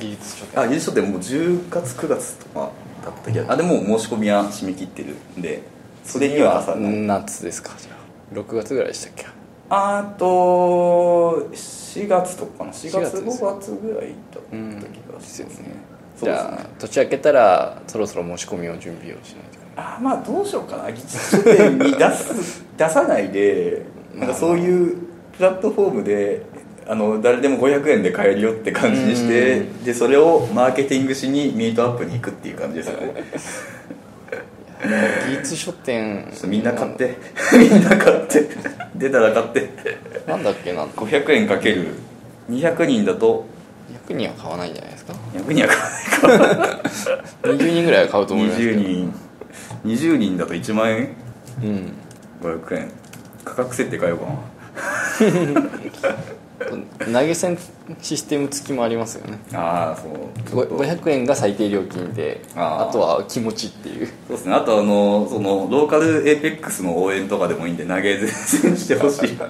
技術書店あ優勝ってもう10月9月とかだったけどあでも申し込みは締め切ってるんでそれには朝の。夏ですか？じゃあ。6月ぐらいでしたっけ？あと4月とかかな。4 4月月です5月ぐらいだった気うんがしますね、うですね。じゃあ年明けたらそろそろ申し込みを準備をしないとあまあどうしようかな。技術書店に出す出さないで なんかそういうプラットフォームであの誰でも500円で買えるよって感じにしてでそれをマーケティングしにミートアップに行くっていう感じですよね。技術書店。みんな買って。みんな買って。出たら買って。なんだっけな。500円かける。200人だと。100人は買わないんじゃないですか？100人は買わないか20人ぐらいは買うと思いますけど。20人。20人だと1万円？うん。500円。価格設定変えようかな 投げ銭システム付きもありますよね。ああそう。ちょっと。500円が最低料金。であとは気持ちっていう。そうですね。あとあのそのローカルエイペックスの応援とかでもいいんで投げ銭してほしい。フ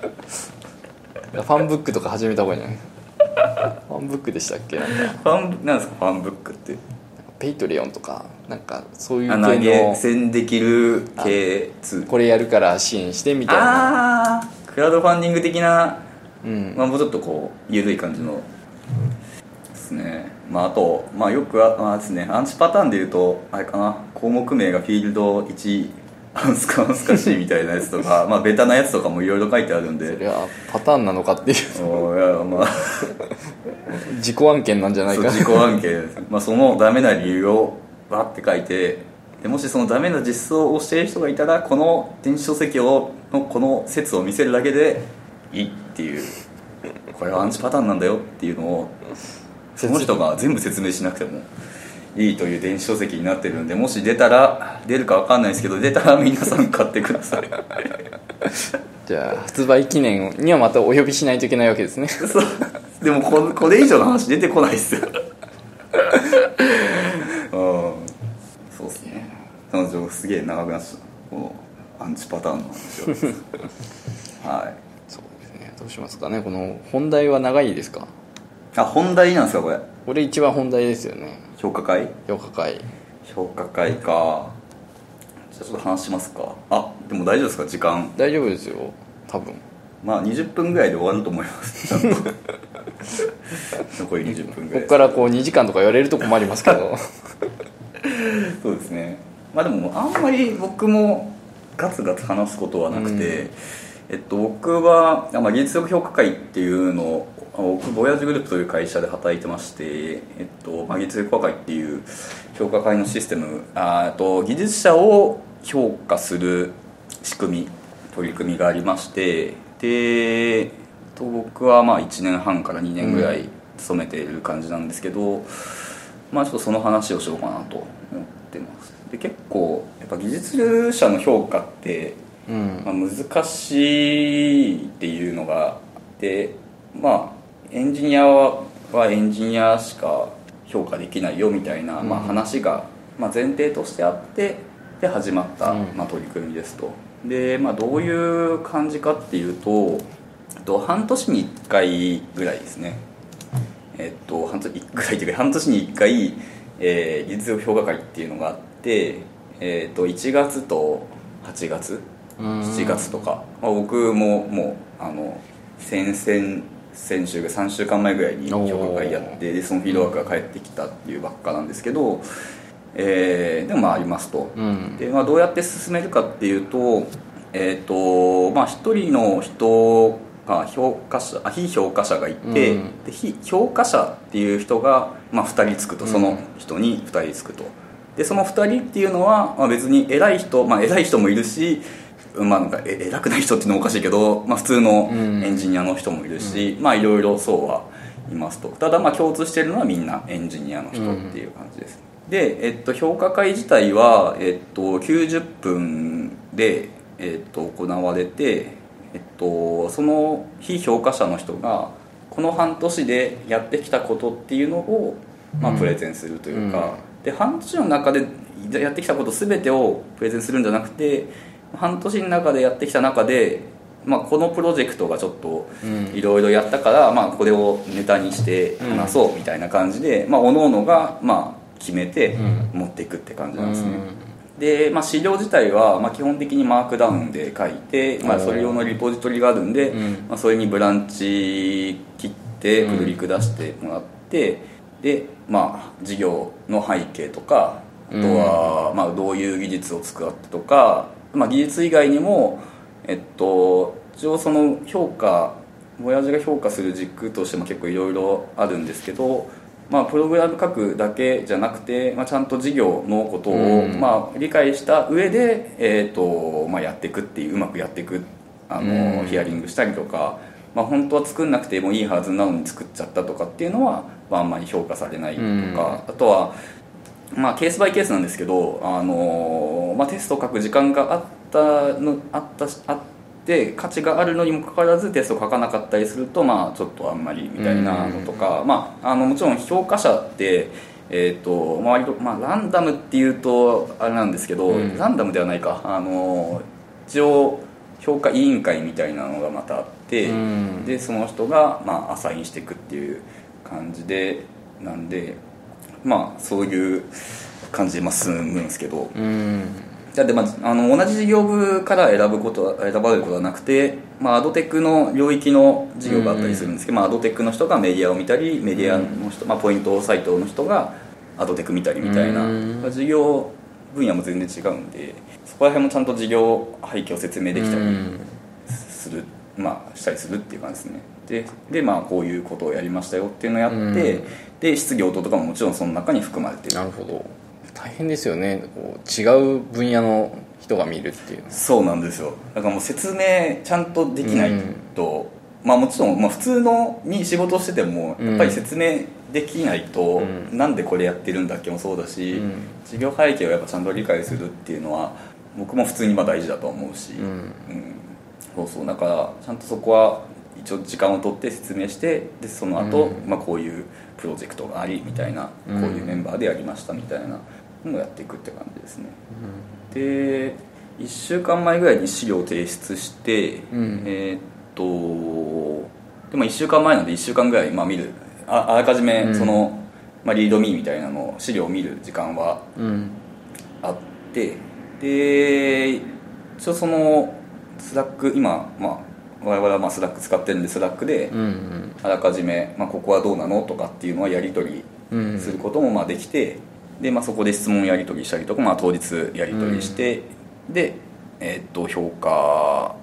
ァンブックとか始めた方がいいんじゃない？ファンブックでしたっけ？なんかファンなんですか？ファンブックって。ペイトレオンとかなんかそういうあ投系の。げ銭できる系これやるから支援してみたいな。ああクラウドファンディング的な、うん。まあ、もうちょっとこう緩い感じの。ですね。まああと、まあ、よくあ、まあですね、アンチパターンでいうとあれかな。項目名がフィールド1アンスかアンスか C みたいなやつとか まあベタなやつとかもいろいろ書いてあるんで。それはパターンなのかっていう。おいやまあ。自己案件なんじゃないか。自己案件。まあ、そのダメな理由をバッて書いてでもしそのダメな実装をしている人がいたらこの電子書籍をのこの説を見せるだけでいいっていう。これはアンチパターンなんだよっていうのをその人が全部説明しなくてもいいという電子書籍になってるんでもし出たら出るか分かんないですけど出たら皆さん買ってください。じゃあ発売記念にはまたお呼びしないといけないわけですね。そう。でもここれ以上の話出てこないっすよ。うん。そうっすね。彼女すげえ長くなっちゃった。このアンチパターンの話をはいどうしますかね。この本題は長いですか？あ本題なんですかこれ。これ一番本題ですよね。評価会？評価会。評価会か。じゃあちょっと話しますか。あでも大丈夫ですか？時間。大丈夫ですよ。多分。まあ20分ぐらいで終わると思います。ちゃんと残り20分ぐらいここからこう2時間とか言われると困りますけど。そうですね。まあでもあんまり僕もガツガツ話すことはなくて、えっと、僕は、まあ、技術力評価会っていうのを僕ボヤージグループという会社で働いてまして、えっとまあ、技術力評価会っていう評価会のシステムあと技術者を評価する仕組み取り組みがありましてで、と、僕はまあ1年半から2年ぐらい勤めている感じなんですけど、まあちょっとその話をしようかなと思ってます。で結構やっぱ技術者の評価って、うん。まあ、難しいっていうのがあってまあエンジニアははエンジニアしか評価できないよみたいな、まあ、話が、まあ、前提としてあってで始まった、うん。まあ、取り組みですと。で、まあ、どういう感じかっていうとえっと半年に1回ぐらいですね。えっと半年1回というか半年に1回、えー技術力評価会っていうのがあって、えっと1月と8月うん7月とか、まあ、僕ももうあの先々先週が3週間前ぐらいに評価会やってでそのフィードバックが返ってきたっていうばっかなんですけど、えーでもまあありますと、うん。で、まあ、どうやって進めるかっていうと,、えーとまあ、1人の人が評価者あ非評価者がいて、うん。で非評価者っていう人が、まあ、2人つくと。その人に2人つくと。でその2人っていうのは、まあ、別に偉い人、まあ、偉い人もいるしまあ、なんかえ偉くない人っていうのもおかしいけど、まあ、普通のうん。エンジニアの人もいるし、まあいろいろそうはいますと。ただまあ共通してるのはみんなエンジニアの人っていう感じです、で、えっと、評価会自体は、えっと、90分で、えっと、行われて、えっと、その非評価者の人がこの半年でやってきたことっていうのを、まあ、うん。プレゼンするというか、で半年の中でやってきたこと全てをプレゼンするんじゃなくて半年の中でやってきた中で、まあ、このプロジェクトがちょっとうん。いろいろやったから、まあ、これをネタにして話そうみたいな感じで、まあ、各々がまあ決めてうん。持っていくって感じなんですね、うん。で、まあ、資料自体は、まあ、基本的にマークダウンで書いて、まあ、それ用のリポジトリがあるんで、うん。まあ、それにブランチ切ってプルリク出してもらって、で、まあ、事業の背景とかあとは、まあ、どういう技術を使ってとか、まあ、技術以外にも、えっと、一応その評価親父が評価する軸としても結構いろいろあるんですけど、まあ、プログラム書くだけじゃなくて、まあ、ちゃんと事業のことを、うん。まあ、理解した上で、えーとまあ、やっていくっていううまくやっていくあの、うん。ヒアリングしたりとか、まあ、本当は作んなくてもいいはずなのに作っちゃったとかっていうのは、まあ、あんまり評価されないとか、うん。あとは、まあ、ケースバイケースなんですけど、あのまあ、テストを書く時間があったのあったしあっで価値があるのにもかかわらずテスト書かなかったりするとまあちょっとあんまりみたいなのとか、まあ、あのもちろん評価者ってえーとまあ、割と、まあ、ランダムっていうとあれなんですけど、うん。ランダムではないか。あの一応評価委員会みたいなのがまたあって、うん。でその人が、まあ、アサインしていくっていう感じでなんでまあそういう感じでまあ進むんですけど。うん。だって、まあ、あの同じ事業部から選ぶことは選ばれることはなくて、まあ、アドテックの領域の事業があったりするんですけど、まあ、アドテックの人がメディアを見たりメディアの人、まあ、ポイントサイトの人がアドテック見たりみたいな、うん。まあ事業分野も全然違うんでそこら辺もちゃんと事業背景を説明できたりうん。する、まあ、したりするっていう感じですねでで、まあ、こういうことをやりましたよっていうのをやって、うん。で質疑応答とかももちろんその中に含まれてる。なるほど。大変ですよね。こう違う分野の人が見るっていうそうなんですよ。だからもう説明ちゃんとできないと、まあもちろん、まあ、普通のに仕事をしててもうんやっぱり説明できないと、うん。なんでこれやってるんだっけもそうだし、うん。事業背景をやっぱちゃんと理解するっていうのは僕も普通にまあ大事だと思うし、うん。うん。そうそう。だからちゃんとそこは一応時間を取って説明してでその後、うん。まあこういうプロジェクトがありみたいな、うん。こういうメンバーでやりましたみたいなのをやっていくって感じですね。で1週間前ぐらいに資料を提出して、うん。えーっとでも1週間前なんで1週間ぐらい、まあ、見るああらかじめうん。その、まあ、 README みたいなのを資料を見る時間はうん。あってで一応その Slack 今、まあ、我々はまあ Slack 使ってるんで Slack であらかじめ、まあ、ここはどうなのとかっていうのはやり取りうんすることもまあできてで、まあ、そこで質問やり取りしたりとか、まあ、当日やり取りして、で、えーっと評価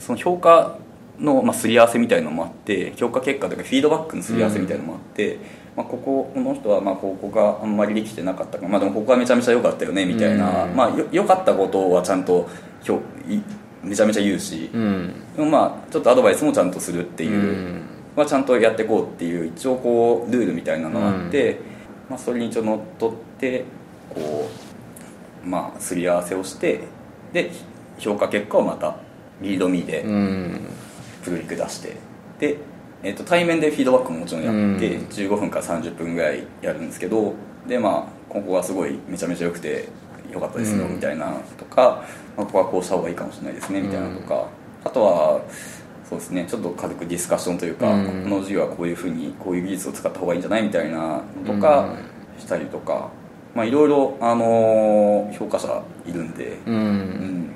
その評価の、まあ、すり合わせみたいのもあって評価結果というかフィードバックのすり合わせみたいのもあって、まあ、こここの人はまあここがあんまりできてなかったかまあでもここはめちゃめちゃ良かったよねみたいな、うん。まあよ良かったことはちゃんと評いめちゃめちゃ言うし、うん。でもまあちょっとアドバイスもちゃんとするっていう。うん。はちゃんとやっていこうっていう一応こうルールみたいなのがあって、まあ、それに一応乗っ取ってこうまあすり合わせをしてで評価結果をまたリードミーでうん。プルリク出してで、えっと対面でフィードバックももちろんやって、うん。15分から30分ぐらいやるんですけどでまあここがすごいめちゃめちゃ良くて良かったですようん。みたいなとか、まあ、ここはこうした方がいいかもしれないですねみたいなとか、あとはそうですねちょっと軽くディスカッションというか、うん。この授業はこういうふうにこういう技術を使った方がいいんじゃないみたいなのとかしたりとか、まあいろいろあのー評価者いるんで、うん、うん。ね。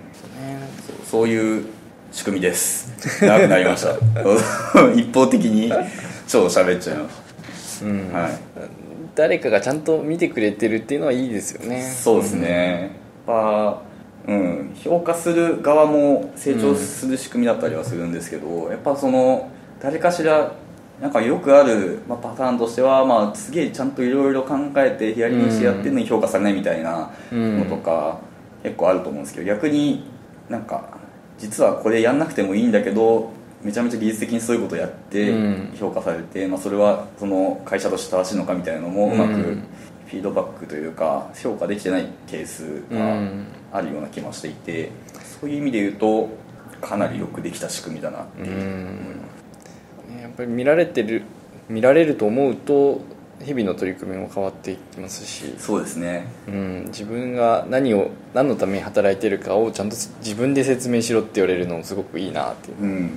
そうそういう仕組みです。長くなりました。一方的に超喋っちゃいましうん。た、はい誰かがちゃんと見てくれてるっていうのはいいですよね。そうですね、やっぱうん、評価する側も成長する仕組みだったりはするんですけど、やっぱその誰かしらなんかよくある、まあ、パターンとしては、まあ、すげえちゃんといろいろ考えてヒアリングしてやってるのに評価されないみたいなのとか、結構あると思うんですけど逆になんか実はこれやんなくてもいいんだけどめちゃめちゃ技術的にそういうことやってうん。評価されて、まあ、それはその会社として正しいのかみたいなのもうまくうんフィードバックというか評価できてないケースうがん。あるような気もしていてそういう意味で言うとかなりよくできた仕組みだなって思いますねやっぱり見られてる見られると思うと日々の取り組みも変わっていきますし、そうですね。うん、自分が何を何のために働いてるかをちゃんと自分で説明しろって言われるのもすごくいいなっていう。うん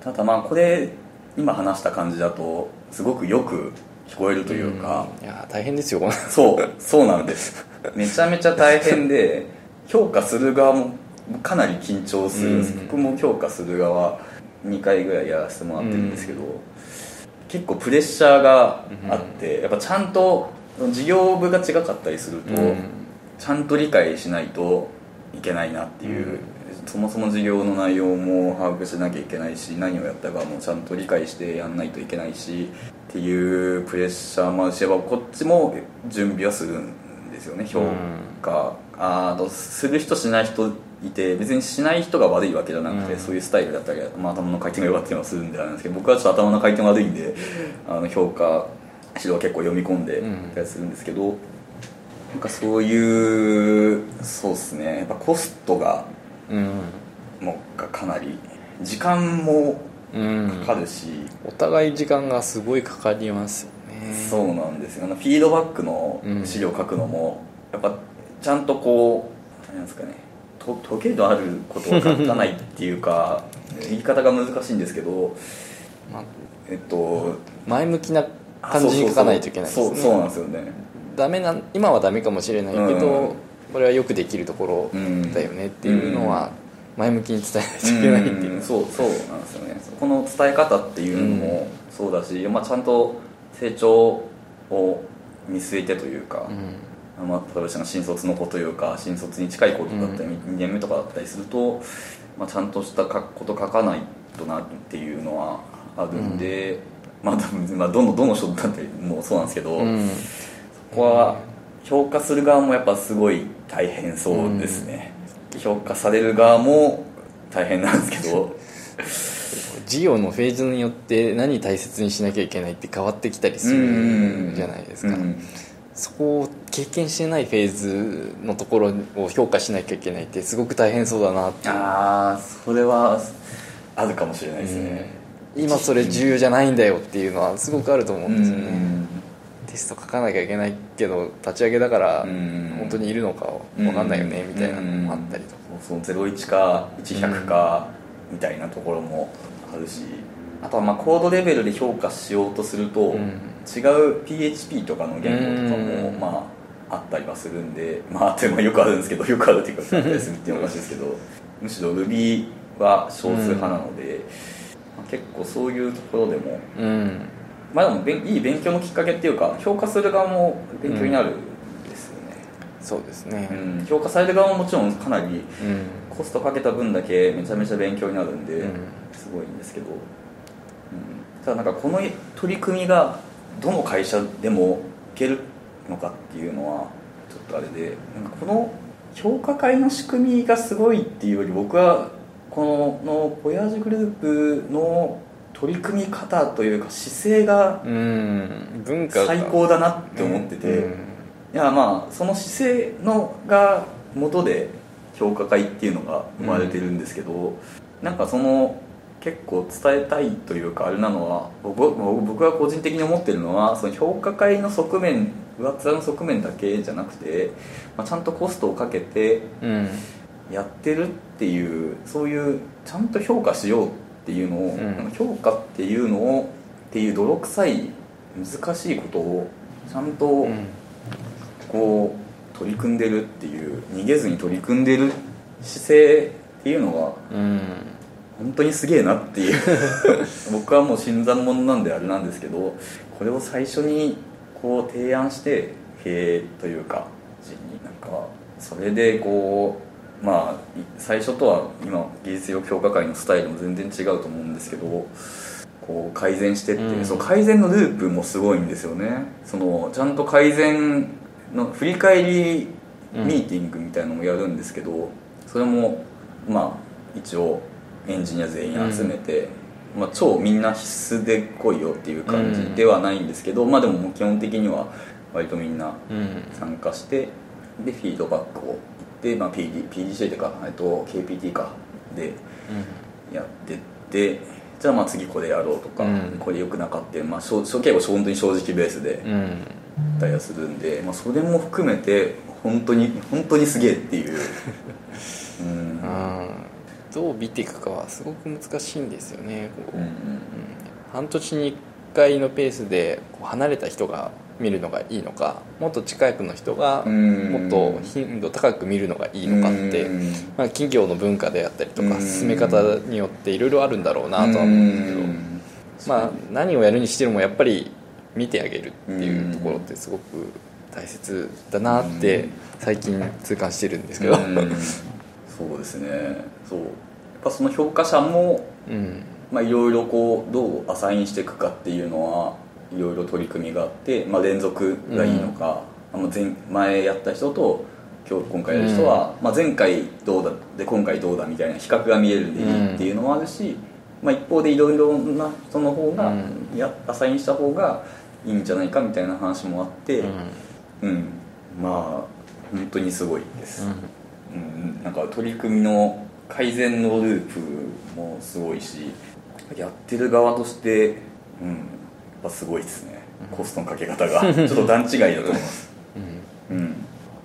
ただまあこれ今話した感じだとすごくよく聞こえるというか、うん。いや大変ですよそうそうなんです。めちゃめちゃ大変で評価する側もかなり緊張する。うん。僕も評価する側2回ぐらいやらせてもらってるんですけど、結構プレッシャーがあって、やっぱちゃんと事業部が違かったりすると、うん。ちゃんと理解しないといけないなっていう、そもそも事業の内容も把握しなきゃいけないし何をやったかもちゃんと理解してやんないといけないしっていうプレッシャーもあるしやっぱこっちも準備はするんですよね評価、あーする人しない人いて別にしない人が悪いわけじゃなくて、うん。そういうスタイルだったり、まあ、頭の回転が良かったりはするんであるんですけど僕はちょっと頭の回転悪いんであの評価指導は結構読み込んでたりするんですけど、なんかそういうそうですね。やっぱコストがうん。もがかなり時間もうん。かかるし、お互い時間がすごいかかりますよね。そうなんですよ。フィードバックの資料を書くのも、やっぱちゃんとこうなんですかね。と時計のあることを書かないっていうか 言い方が難しいんですけどまあえっと前向きな感じに書かないといけないですね。そうそうそうなんですよね。ダメな今はダメかもしれないけど、うんこれはよくできるところだよねっていうのは前向きに伝えないといけないっていう、うん。そうそうなんですよね。そこの伝え方っていうのもそうだし、まあ、ちゃんと成長を見据えてというか、うん。まあ、例えば新卒の子というか新卒に近いことだったり、2年目とかだったりすると、まあ、ちゃんとしたかこと書かないとなっていうのはあるんで、まあ、多分まあどのどの人だってもうそうなんですけど、うん。ここは評価する側もやっぱすごい大変そうですね、評価される側も大変なんですけど。事業のフェーズによって何大切にしなきゃいけないって変わってきたりするじゃないですか、うんそこを経験してないフェーズのところを評価しなきゃいけないってすごく大変そうだなって。ああそれはあるかもしれないですね、今それ重要じゃないんだよっていうのはすごくあると思うんですよね、うんテスト書かなきゃいけないけど立ち上げだからうん本当にいるのか分かんないよねみたいなのもあったりとか。そうそう01か1100かみたいなところもあるし。あとはまあコードレベルで評価しようとすると、うん。違う PHP とかの言語とかもうん。まああったりはするんでまああってもよくあるんですけど よくあるっていうかあったりするっていうのはおかしいですけど むしろ Ruby は少数派なので、まあ結構そういうところでもうんまあでもべんいい勉強のきっかけっていうか評価する側も勉強になるんですよね、そうですね。うん。評価される側ももちろんかなりうん。コストかけた分だけめちゃめちゃ勉強になるんで、うん。すごいんですけど、うん、ただなんかこの取り組みがどの会社でもいけるのかっていうのはちょっとあれでなんかこの評価会の仕組みがすごいっていうより僕はこののボヤージュグループの取り組み方というか姿勢がうん文化が。最高だなって思ってて、うん。いやまあその姿勢のが元で評価会っていうのが生まれてるんですけど、なんかその結構伝えたいというかあれなのは僕僕僕が個人的に思ってるのはその評価会の側面上っ面の側面だけじゃなくて、まあ、ちゃんとコストをかけてうん。やってるっていうそういうちゃんと評価しようっていうのを、うん。なんか評価っていうのをっていう泥臭い難しいことをちゃんと、うん。こう取り組んでるっていう逃げずに取り組んでる姿勢っていうのがうん。本当にすげえなっていう。僕はもう新参者なんであれなんですけどこれを最初にこう提案して経営というか人になんかそれでこうまあい最初とは今技術力評価会のスタイルも全然違うと思うんですけどこう改善してって、うん。その改善のループもすごいんですよね。そのちゃんと改善の振り返りミーティングみたいなのもやるんですけど、それもまあ一応エンジニア全員集めて、まあ、超みんな必須で来いよっていう感じではないんですけど、まあでも基本的には割とみんなうん。参加してでフィードバックを言って、まあ、PD PDCA というかえっと KPT かでやってってじゃあまあ次これやろうとか、うん。これ良くなかったまあ、しょ結構本当に正直ベースでうん。たりはするんで、まあ、それも含めて本当に本当にすげえっていう。うん。うん。どう見ていくかはすごく難しいんですよねこううん。うん。半年に1回のペースでこう離れた人が見るのがいいのかもっと近くの人がうん。もっと頻度高く見るのがいいのかって、うん。まあ、企業の文化であったりとかうん。進め方によっていろいろあるんだろうなとは思うんですけど、うん。まあ、何をやるにしてもやっぱり見てあげるっていうところってすごく大切だなって最近痛感してるんですけど、うん。そうですね。そう。やっぱその評価者もうん。まあいろいろこうどうアサインしていくかっていうのはいろいろ取り組みがあって、まあ、連続がいいのか、あの前前やった人と今日今回やる人は、まあ、前回どうだで今回どうだみたいな比較が見えるんでいいっていうのもあるし、まあ、一方でいろいろな人の方が、うん。やアサインした方がいいんじゃないかみたいな話もあって、うん。まあ本当にすごいです、うん。なんか取り組みの改善のループもすごいしやってる側としてうんぱすごいですね。コストのかけ方が。ちょっと段違いだと思います。うん。うん。やっ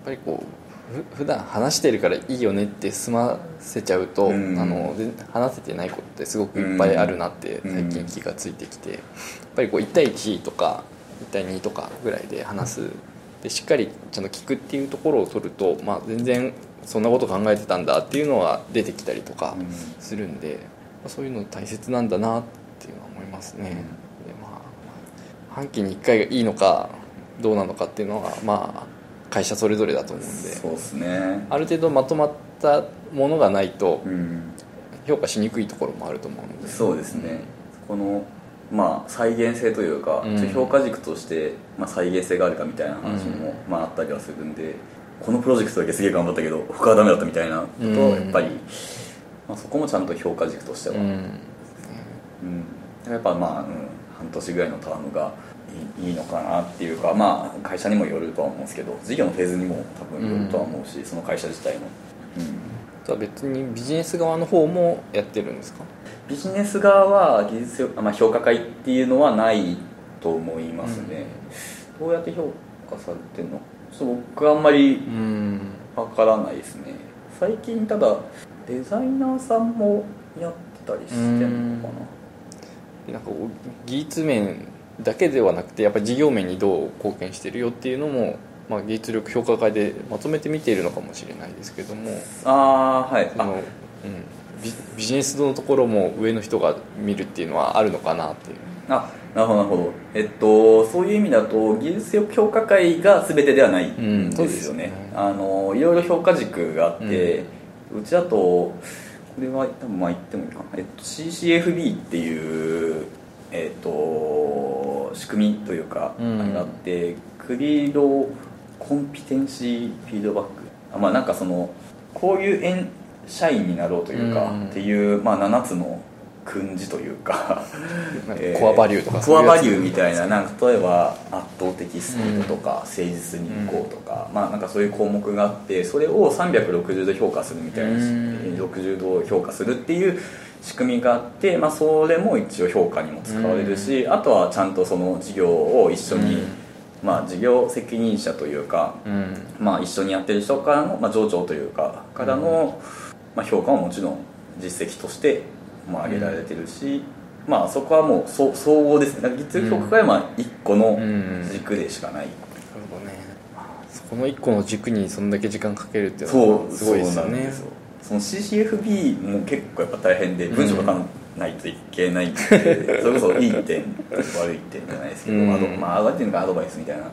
ぱりこうふ普段話してるからいいよねって済ませちゃうと、うん。あので話せてないことってすごくいっぱいあるなってうん。最近気がついてきて、やっぱりこう1対1とか1対2とかぐらいで話す。でしっかりちゃんと聞くっていうところを取ると、まあ、全然そんなこと考えてたんだっていうのは出てきたりとかするんで、まあそういうの大切なんだなっていうのは思いますね。半期に1回がいいのかどうなのかっていうのはまあ会社それぞれだと思うんで。そうですね。ある程度まとまったものがないとうん。評価しにくいところもあると思うので。そうですね。このまあ再現性というか、うん。評価軸として、まあ、再現性があるかみたいな話も、まあ、あったりはするんでこのプロジェクトだけすげえ頑張ったけど他はダメだったみたいなことうん。やっぱり、まあ、そこもちゃんと評価軸としては、ううんん。やっぱまあ、うん、半年ぐらいのタームがいいのかなっていうかまあ会社にもよるとは思うんですけど事業のフェーズにも多分よるとは思うし、その会社自体の、うん、じゃあ別にビジネス側の方もやってるんですか？ビジネス側は技術評、まあ、評価会っていうのはないと思いますね、どうやって評価されてるの？ちょっと僕はあんまりうん。わからないですね。最近ただデザイナーさんもやってたりしてんのかな？んか技術面だけではなくてやっぱり事業面にどう貢献してるよっていうのも、まあ、技術力評価会でまとめて見ているのかもしれないですけども。なああーはい。その、うん、ビビジネスのところも上の人が見るっていうのはあるのかなっていう。あなるほどなるほど。えっとそういう意味だと技術力評価会が全てではないうんですすよでよね,、ねあのいろいろ評価軸があって、うちだとこれは多分まあ言ってもいいかな、えっと、CCFB っていうえっと仕組みというか、うん。あれがあってクリードコンピテンシーフィードバック。あまあなんかそのこういう社員になろうというか、うん。っていう、まあ、7つの訓示というかコアバリューとか。コアバリューみたいななんか例えば圧倒的スピードとか、誠実に行こうとか、まあなんかそういう項目があってそれを360度評価するみたいな、うん。60度評価するっていう仕組みがあって、まあ、それも一応評価にも使われるし、あとはちゃんとその事業を一緒に、うん。まあ、事業責任者というか、うん。まあ、一緒にやってる人からの、まあ、上長というかからの、まあ、評価ももちろん実績として、まあ、上げられてるし、まあ、そこはもうそ総合ですね。だから実力評価会はまあ1個のうん軸でしかない、この一個の軸にそんだけ時間かけるっていうのはすごいですよね。その CCFB も結構やっぱ大変で文章書かないといけないんで、それこそいい点悪い点じゃないですけど、うん。アドまあ悪い点かアドバイスみたいな感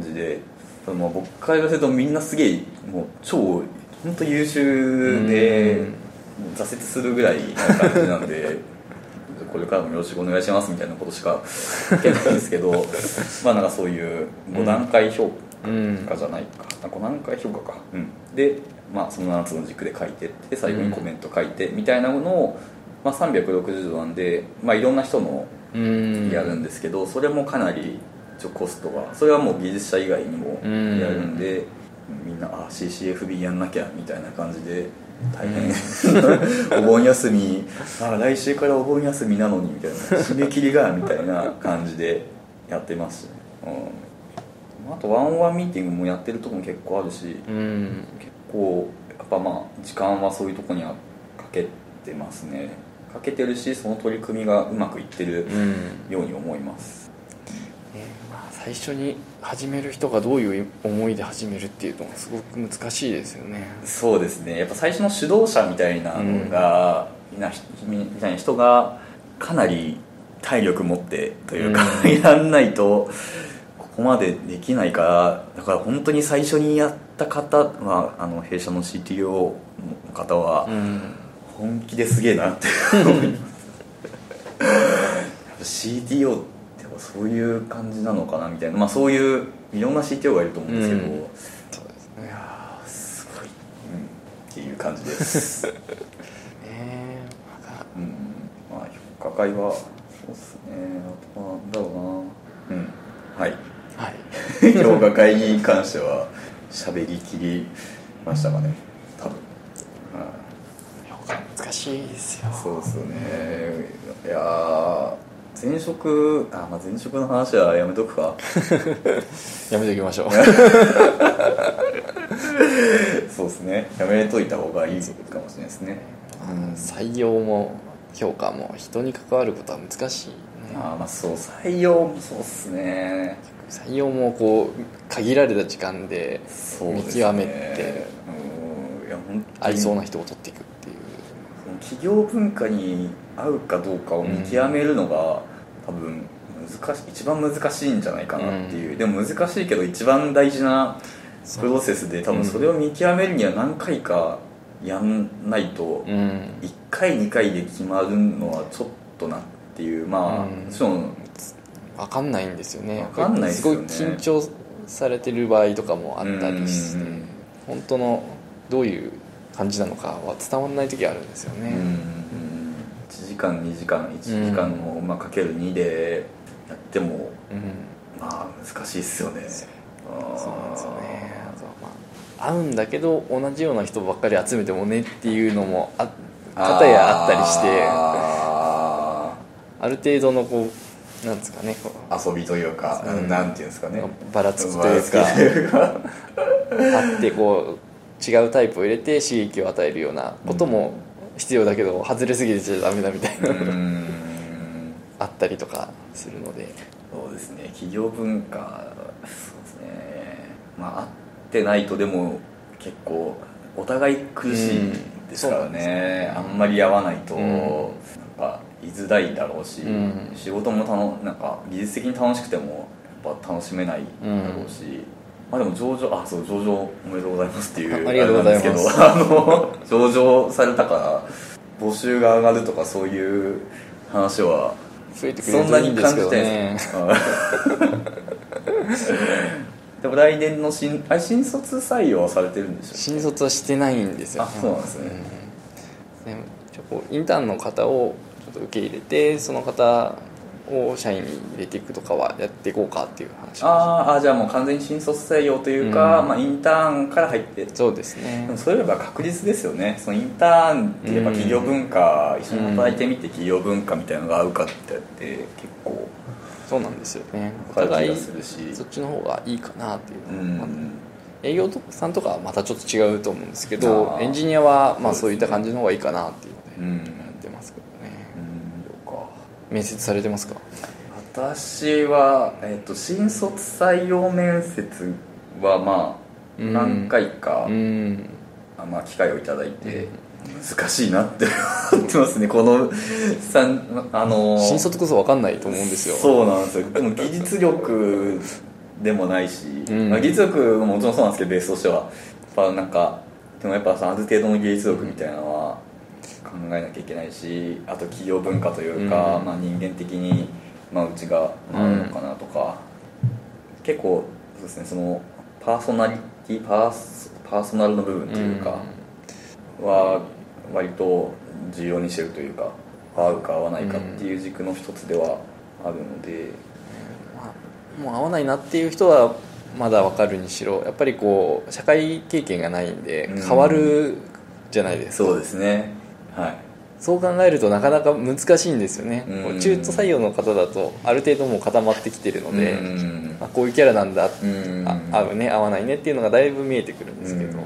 じでその僕から言わせるとみんなすげえもう超本当優秀でうん挫折するぐらいな感じなんで これからもよろしくお願いしますみたいなことしか言けないんですけど まあなんかそういう5段階評うん価じゃないか。あ5段階評価か、うん、で、まあ、その7つの軸で書いてって最後にコメント書いてみたいなものを、まあ、360度なんで、まあ、いろんな人のうん。やるんですけど、それもかなり一応コストがそれはもう技術者以外にもうん。やるんで、みんなあ CCFB やんなきゃみたいな感じで大変、お盆休み。あ来週からお盆休みなのにみたいな。締め切りがみたいな感じでやってます。ね、うん、あとワンオンワンミーティングもやってるとこも結構あるしうん結構やっぱまあ時間はそういうとこにはかけてますね。かけてるしその取り組みがうまくいってるうん。ように思います。ねまあ、最初に始める人がどういう思いで始めるっていうのはすごく難しいですよね。そうですね。やっぱ最初の主導者みたいなのが、みんなみたいな人がかなり体力持ってというか、うん。やんないとここまでできないからだから本当に最初にやった方はあの弊社の CTO の方はうん。本気ですげえなって思います CTO そういう感じなのかなみたいな、まあ、そういういろんな CTO がいると思うんですけど、うん。いそうですね。やーすごい、うん、っていう感じです。ねまだうん。まあ評価会はそうっすね。あとはなんだろうな。うん。はい。はい。評価会に関しては喋りきりましたかね。多分、難しいですよ。そうですよね。いやー前職あ、まあ、前職の話はやめとくか やめておきましょう。そうですね。やめといた方がいいかもしれないですね。うん。採用も評価も人に関わることは難しいね。あーまあそう採用もそうっすね。採用もこう限られた時間で見極めてうんいや本当に合いそうな人を取っていくっていう。企業文化に合うかどうかを見極めるのが、多分難しい一番難しいんじゃないかなっていう、でも難しいけど一番大事なプロセスで多分それを見極めるには何回かやんないと、うん。1回2回で決まるのはちょっとなっていう。まあ、うん。もちろん分かんないんですよね。わかんないですよね。すごい緊張されてる場合とかもあったりして。うん。本当のどういう感じなのかは伝わらない時あるんですよね、うん1時間2時間1時間を、まあ、かける2でやってもうん。まあ難しいっすよね。そうなんですよね。あとはまあ合うんだけど同じような人ばっかり集めてもねっていうのもあ方やあったりして。あある程度のこうなんですかね。遊びというか、うん。なんていうんですかね。ばらつきというかばらつきというか。あ ってこう違うタイプを入れて刺激を与えるようなことも必要だけど外れすぎてちゃダメだみたいな、うん。あったりとかするので。そうですね。企業文化そうですね。まあ合ってないとでも結構お互い苦しいですからうんそうなんですね,、あんまり合わないと、うん。なんか居づらいだろうし、うん。仕事もたのなんか技術的に楽しくてもやっぱ楽しめないだろうし、まあでも上場あそう上場おめでとうございますっていうあ ありがとうございます。あれなんですけどあの 上場されたから募集が上がるとかそういう話は増えてくれるそんですけ感じてどね でも来年の新あれ新卒採用はされてるんでしょ新卒はしてないんですよ。あそうなんですね。うん。でちょこうインターンの方をちょっと受け入れてその方を社員に入れていくとかはやっていこうかっていう話。あーあじゃあもう完全に新卒採用というか、うん。まあ、インターンから入って。そうですね。でもそういえば確実ですよね。そのインターンってやっぱ企業文化、一緒に働いてみて企業文化みたいなのが合うかってって結構そうなんですよね。お互いするし。そっちの方がいいかなっていううのは、ん営業さんとかはまたちょっと違うと思うんですけどエンジニアはまあそういった感じの方がいいかなっていううんのでやってますけどねうんそうか面接されてますか？私は、えっと新卒採用面接はまあうん。何回か、うん。あまあ、機会をいただいて、難しいなって思ってますね。このさんあの新卒こそ分かんないと思うんですよ。そうなんですよ。でも技術力でもないし、うん。まあ、技術力ももちろんそうなんですけどベースとしては。やっぱなんかでもやっぱさある程度の技術力みたいなのは考えなきゃいけないしあと企業文化というか、うん。まあ、人間的に、まあ、うちがあるのかなとか、結構そうですねそのパーソナリティパースパーソナルの部分というか、は割と重要にしてるというか合うか合わないかっていう軸の一つではあるので、まあもう合わないなっていう人はまだ分かるにしろやっぱりこう社会経験がないんでうん。変わるじゃないですか、そうですねはい。そう考えるとなかなか難しいんですよね、うん。中途採用の方だとある程度もう固まってきてるので、うん。あこういうキャラなんだ、うん。あ合うね。合わないねっていうのがだいぶ見えてくるんですけど、うん。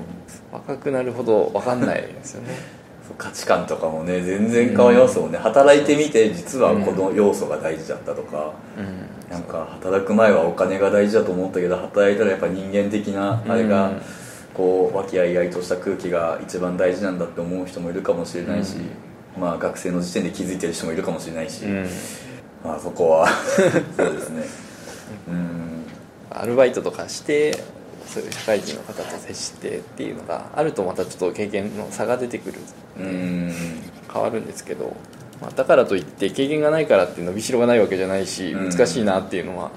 若くなるほど分かんないですよね。価値観とかもね全然変わりますもんね、働いてみて実はこの要素が大事だったとか、うん。なんか働く前はお金が大事だと思ったけど働いたらやっぱ人間的なあれが、うんこう和気あいあいとした空気が一番大事なんだって思う人もいるかもしれないし、まあ学生の時点で気づいてる人もいるかもしれないし、うん。まあそこは そうですね。うん。アルバイトとかしてそういう社会人の方と接してっていうのがあるとまたちょっと経験の差が出てくる。うん。変わるんですけど、まあ、だからといって経験がないからって伸びしろがないわけじゃないしうん。難しいなっていうのは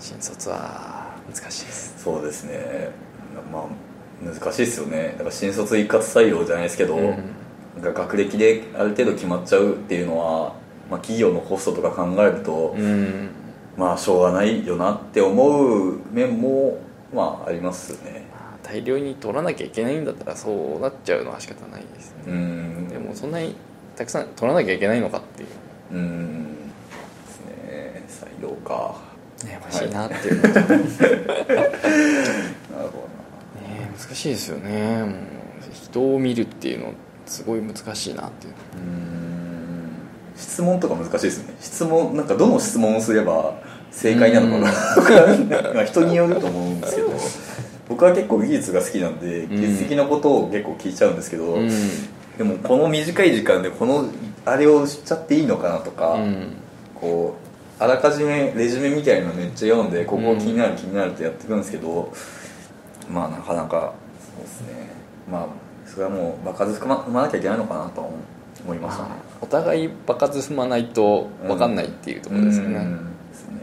新卒は難しいです。そうですね。まあ難しいですよね。だから新卒一括採用じゃないですけど、うん。なんか学歴である程度決まっちゃうっていうのは、まあ、企業のコストとか考えると、うん。まあしょうがないよなって思う面もまあありますよね。まあ大量に取らなきゃいけないんだったらそうなっちゃうのは仕方ないですね。うん。でももそんなにたくさん取らなきゃいけないのかっていう。うん。ですね。採用か。悩ましいなっていう。のと、ね なるほ難しいですよね。人を見るっていうのすごい難しいなっていう。質問とか難しいですね。質問なんかどの質問をすれば正解なのかな まあ人によると思うんですけど。僕は結構技術が好きなんで技術的なことを結構聞いちゃうんですけど、うん。でもこの短い時間でこのあれをしちゃっていいのかなとか、うん。こうあらかじめレジュメみたいなのめっちゃ読んでここ気になる気になるってやっていくんですけど、まあなかなかそうですね。まあそれはもう場数踏ま踏まなきゃいけないのかなと思いましたね。お互い場数踏まないと分かんないっていうところですよね、うんですね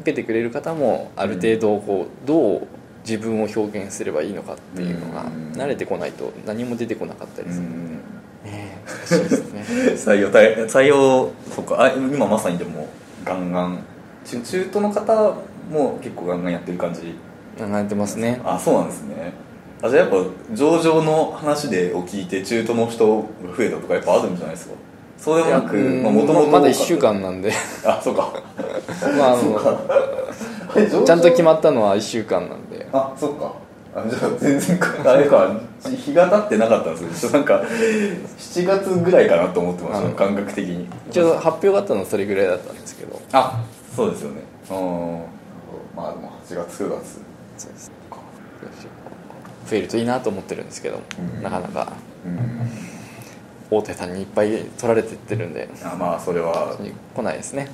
受けてくれる方もある程度こうどう自分を表現すればいいのかっていうのがうん。慣れてこないと何も出てこなかったりする、うん。ねえ難しいですね。採用対採用そっか。あ今まさにでもガンガン。中中途の方も結構ガンガンやってる感じ考えてますね。あそうなんですね。あじゃあやっぱ上場の話でを聞いて中途の人が増えたとかやっぱあるんじゃないですか？そうでもなくうんもともとまだ1週間なんで。あそうか。まああ のちゃんと決まったのは1週間なんで。あそっか。あじゃあ全然あれか日が経ってなかったんですよなんか7月ぐらいかなと思ってましたあ感覚的に。一応発表があったのはそれぐらいだったんですけど。あそうですよね。うんまあでも8月9月そうです増えるといいなと思ってるんですけど、うん。なかなか。うん。大手さんにいっぱい取られてってるんであまあそれは。来ないですね。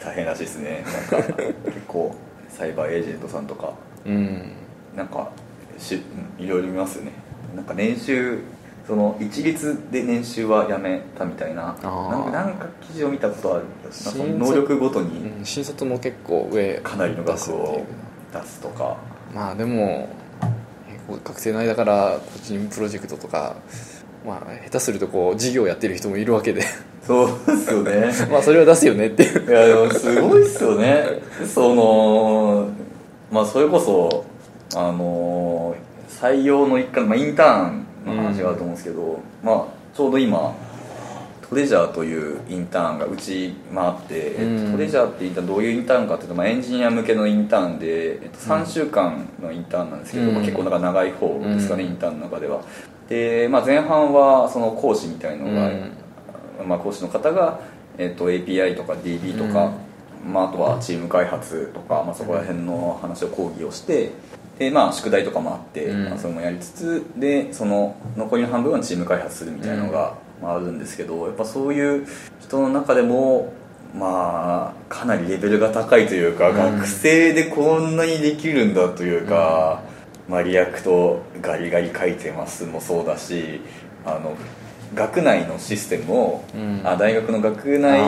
大変らしいですね。なんか 結構サイバーエージェントさんとか。うん。なんかしうんいろいろ見ますよね。なんか年収その一律で年収はやめたみたいな。なんか記事を見たことある。能力ごとにうん新卒も結構上かなりの額を出すとか。まあでも学生の間から個人プロジェクトとかまあ下手するとこう事業やってる人もいるわけで。そうですよね。まあそれは出すよねっていう。いやでもすごいっすよね。そのまあそれこそあの採用の一環、まあ、インターンの話があると思うんですけど、まあちょうど今トレジャーというインターンがうち回って、うん。トレジャーってインターンどういうインターンかっていうと、まあ、エンジニア向けのインターンで、えっと、3週間のインターンなんですけど、うん。まあ、結構なんか長い方ですかね、うんインターンの中では。で、まあ、前半はその講師みたいのが、うん。まあ、講師の方が、えっと API とか DB とか、まあ、あとはチーム開発とか、まあ、そこら辺の話を講義をしてで、まあ、宿題とかもあって、うん。まあ、それもやりつつでその残りの半分はチーム開発するみたいなのが、まあ、あるんですけどやっぱそういう人の中でもまあかなりレベルが高いというか、うん。学生でこんなにできるんだというか、まあ、 React ガリガリ書いてますもそうだしあの学内のシステムを、うん。あ大学の学内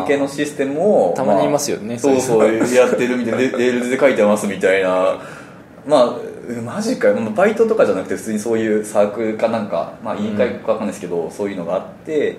向けのシステムをたまにいますよねそうそうそうやってるみたいなで Rails で書いてますみたいなまあうマジかよ。まあバイトとかじゃなくて普通にそういうサークルかなんか、まあ、委員会かわかんないですけど、そういうのがあって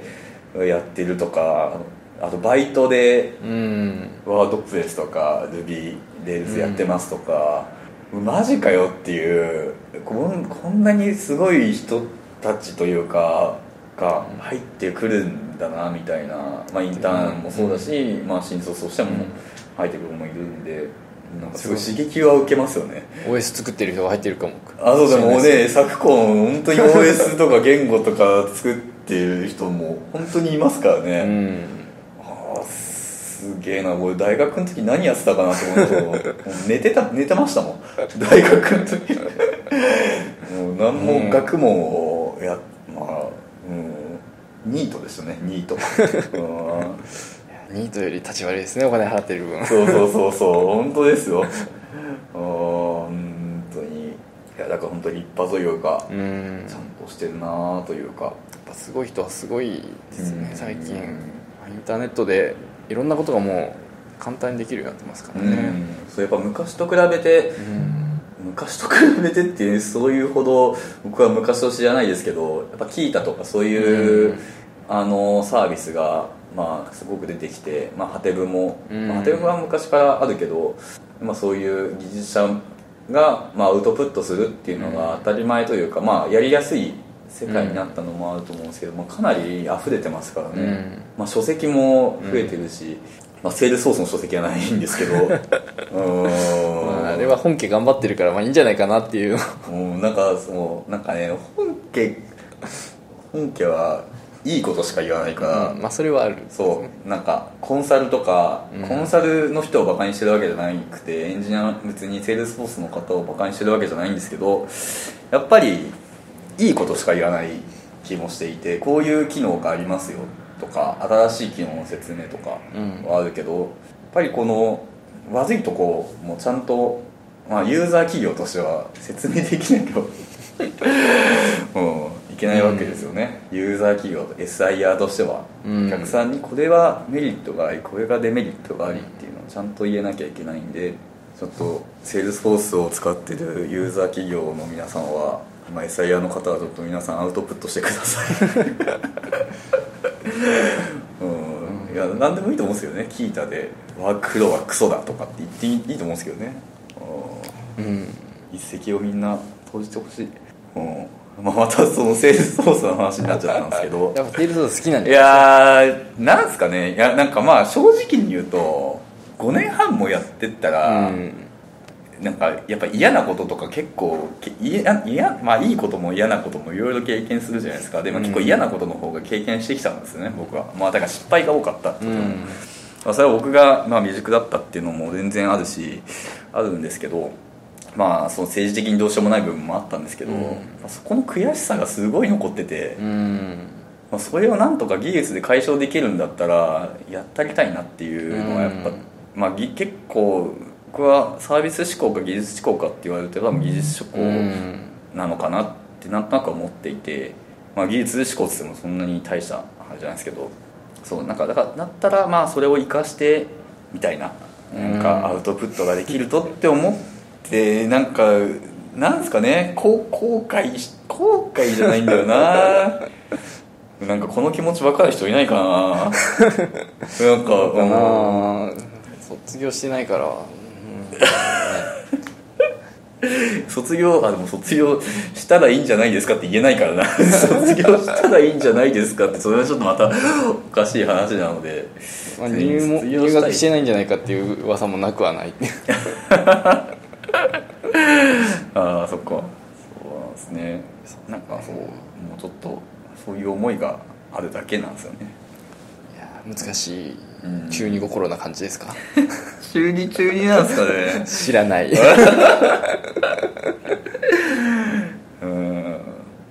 やってるとかあとバイトでうん。ワードプレスとか Ruby レールズやってますとか、マジかよっていうこんこんなにすごい人たちというかが入ってくるんだなみたいな、まあ、インターンもそうだし、まあ、新卒としても入ってくる子もいるんでなんかすごい刺激は受けますよね。OS 作ってる人が入ってるかも。あそうでもね昨今本当に OS とか言語とか作ってる人も本当にいますからね、うん。ああすげえな。俺大学の時何やってたかなと思うと寝てた寝てましたもん。大学の時。もう何も学問をやまあうん。ニートですよねニート。うんニートより立ち悪いですねお金払ってる分。そうそうそうそう本当ですよ。本当に。いやだから本当に立派というかうん。ちゃんとしてるなというか。やっぱすごい人はすごいですねうん。最近。インターネットでいろんなことがもう簡単にできるようになってますからね。うん。そうやっぱ昔と比べてうん。昔と比べてっていうそういうほど僕は昔を知らないですけどやっぱキータとかそういう、うん。あのサービスがまあすごく出てきて、まあ、ハテブも、うん。まあ、ハテブは昔からあるけど、まあ、そういう技術者が、まあ、アウトプットするっていうのが当たり前というか、まあ、やりやすい世界になったのもあると思うんですけど、まあ、かなり溢れてますからね、うん。まあ、書籍も増えてるし、まあ、 Salesforce の書籍はないんですけど あ、あれは本家頑張ってるからまあいいんじゃないかなっていう。うんなんかそのなんかね本家本家はいいことしか言わないから、うんまあそれはある。そう。なんかコンサルとか、うん。コンサルの人をバカにしてるわけじゃなくてエンジニア別に Salesforce の方をバカにしてるわけじゃないんですけどやっぱりいいことしか言わない気もしていてこういう機能がありますよとか新しい機能の説明とかうん。はあるけど、やっぱりこの悪いとこもちゃんと、まあ、ユーザー企業としては説明できないと、うん、いけないわけですよね、ユーザー企業 SIR としては、うん。お客さんにこれはメリットがありこれがデメリットがありっていうのをちゃんと言えなきゃいけないんでちょっと Salesforce を使ってるユーザー企業の皆さんは、まあ、SIR の方はちょっと皆さんアウトプットしてください。うん。いや何でもいいと思うんですよね。聞いたで「わ黒はクソだ」とかって言っていいと思うんですけどね。うん。うん。一石をみんな投じてほしい、うんまあ、またその Salesforce の話になっちゃったんですけど。やっぱ Salesforce 好きなんじゃないやーなんすかね。いやなんかまあ正直に言うと5年半もやってったら、うん。なんかやっぱ嫌なこととか結構け嫌嫌まあいいことも嫌なこともいろいろ経験するじゃないですか。でも結構嫌なことの方が経験してきたんですよね僕は。まあだから失敗が多かったってこともうん。まあ、それは僕が、まあ、未熟だったっていうのも全然あるしあるんですけどまあその政治的にどうしようもない部分もあったんですけど、うん。まあそこの悔しさがすごい残ってて、うん。まあ、それをなんとか技術で解消できるんだったらやってあげたいなっていうのはやっぱ、うん。まあ、ぎ結構僕はサービス思考か技術思考かって言われて多分技術思考うん。なのかなってなんとなく思っていて、まあ、技術思考って言ってもそんなに大したあれじゃないですけどそうなんかだからだったらまあそれを生かしてみたいななんかアウトプットができるとって思ってなんかなんですかねこう後悔し後悔じゃないんだよな。なんかこの気持ち分かる人いないかな。なんかかうんな。卒業してないから、うん。卒業あでも卒業したらいいんじゃないですかって言えないからな。卒業したらいいんじゃないですかってそれはちょっとまたおかしい話なので。まあ、入入学してないんじゃないかっていう噂もなくはない ああそっか。そうなんですね。なんかそうもうちょっとそういう思いがあるだけなんですよね。いや難しい。うん。中二心な感じですか？中二中二なんですかね。知らない。うん、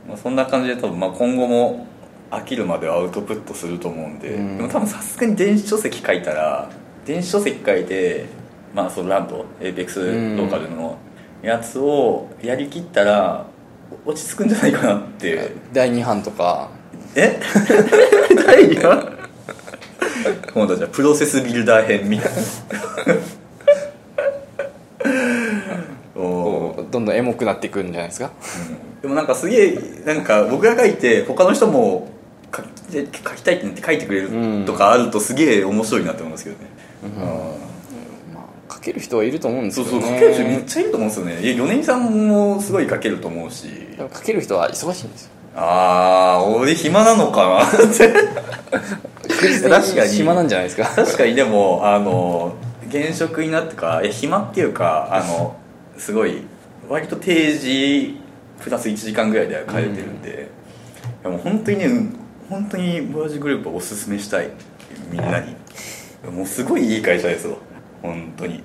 まあ、そんな感じで多分まあ今後も飽きるまではアウトプットすると思うんで、うん。でも多分さすがに電子書籍書いたら電子書籍書いてまあそのランドエイペックスローカルのやつをやりきったら落ち着くんじゃないかなって。第2版とか。え？第2話 今度はじゃあプロセスビルダー編みたいな。おどんどんエモくなっていくんじゃないですか？でもなんかすげえなんか僕が書いて他の人も書き書きたいって書いてくれるとかあるとすげえ面白いなって思うんですけどね、まあ書ける人はいると思うんですそうけどねそう書ける人めっちゃいると思うんですよね。いや米井さんもすごい書けると思うし。でも書ける人は忙しいんですよ。ああ俺暇なのかなって。確確かに暇なんじゃないですか。確かにでもあの現職になってかえ暇っていうかあのすごい割と定時プラス1時間ぐらいで帰れてるんで、いやもう本当にねうん本当にボヤジグループをおすすめしたい。みんなに。もうすごいいい会社ですよ本当に。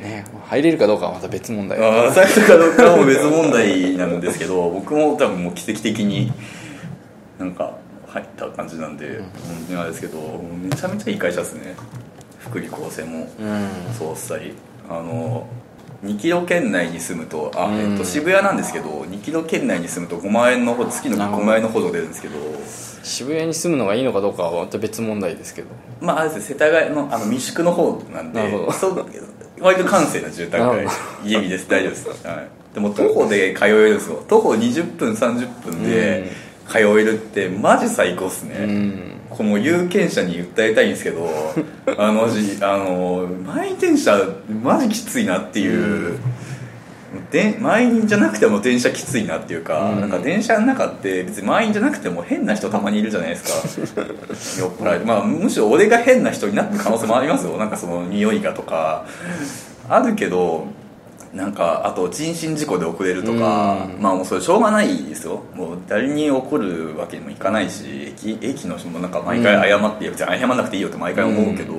ね入れるかどうかはまた別問題。ああ最初かどうかはもう別問題なんですけど 僕も多分もう奇跡的になんか入った感じなんで、本当にあれですけどめちゃめちゃいい会社ですね。福利厚生もうん。そうしたりあの2キロ圏内に住むとあ、うん。えっと、渋谷なんですけど2キロ圏内に住むと5万円のほ月の5万円の補助出るんですけど。渋谷に住むのがいいのかどうかはまた別問題ですけど。まああれですね世田谷のあの未宿の方なんで割と閑静な住宅街家見です。大丈夫です、はい、でも徒歩で通えるんですよ。徒歩20分30分で通えるってマジ最高っすね、うんこの有権者に訴えたいんですけど あのあの満員電車マジきついなっていう、で満員じゃなくても電車きついなっていうか、うん。なんか電車の中って別に満員じゃなくても変な人たまにいるじゃないですか。酔っ払い。まあむしろ俺が変な人になってる可能性もありますよ。なんかその匂いがとか。あるけどなんかあと人身事故で遅れるとか、うん。まあもうそれしょうがないですよ。もう誰に怒るわけにもいかないし駅駅の人もなんか毎回謝って、別に謝らなくていいよって毎回思うけど、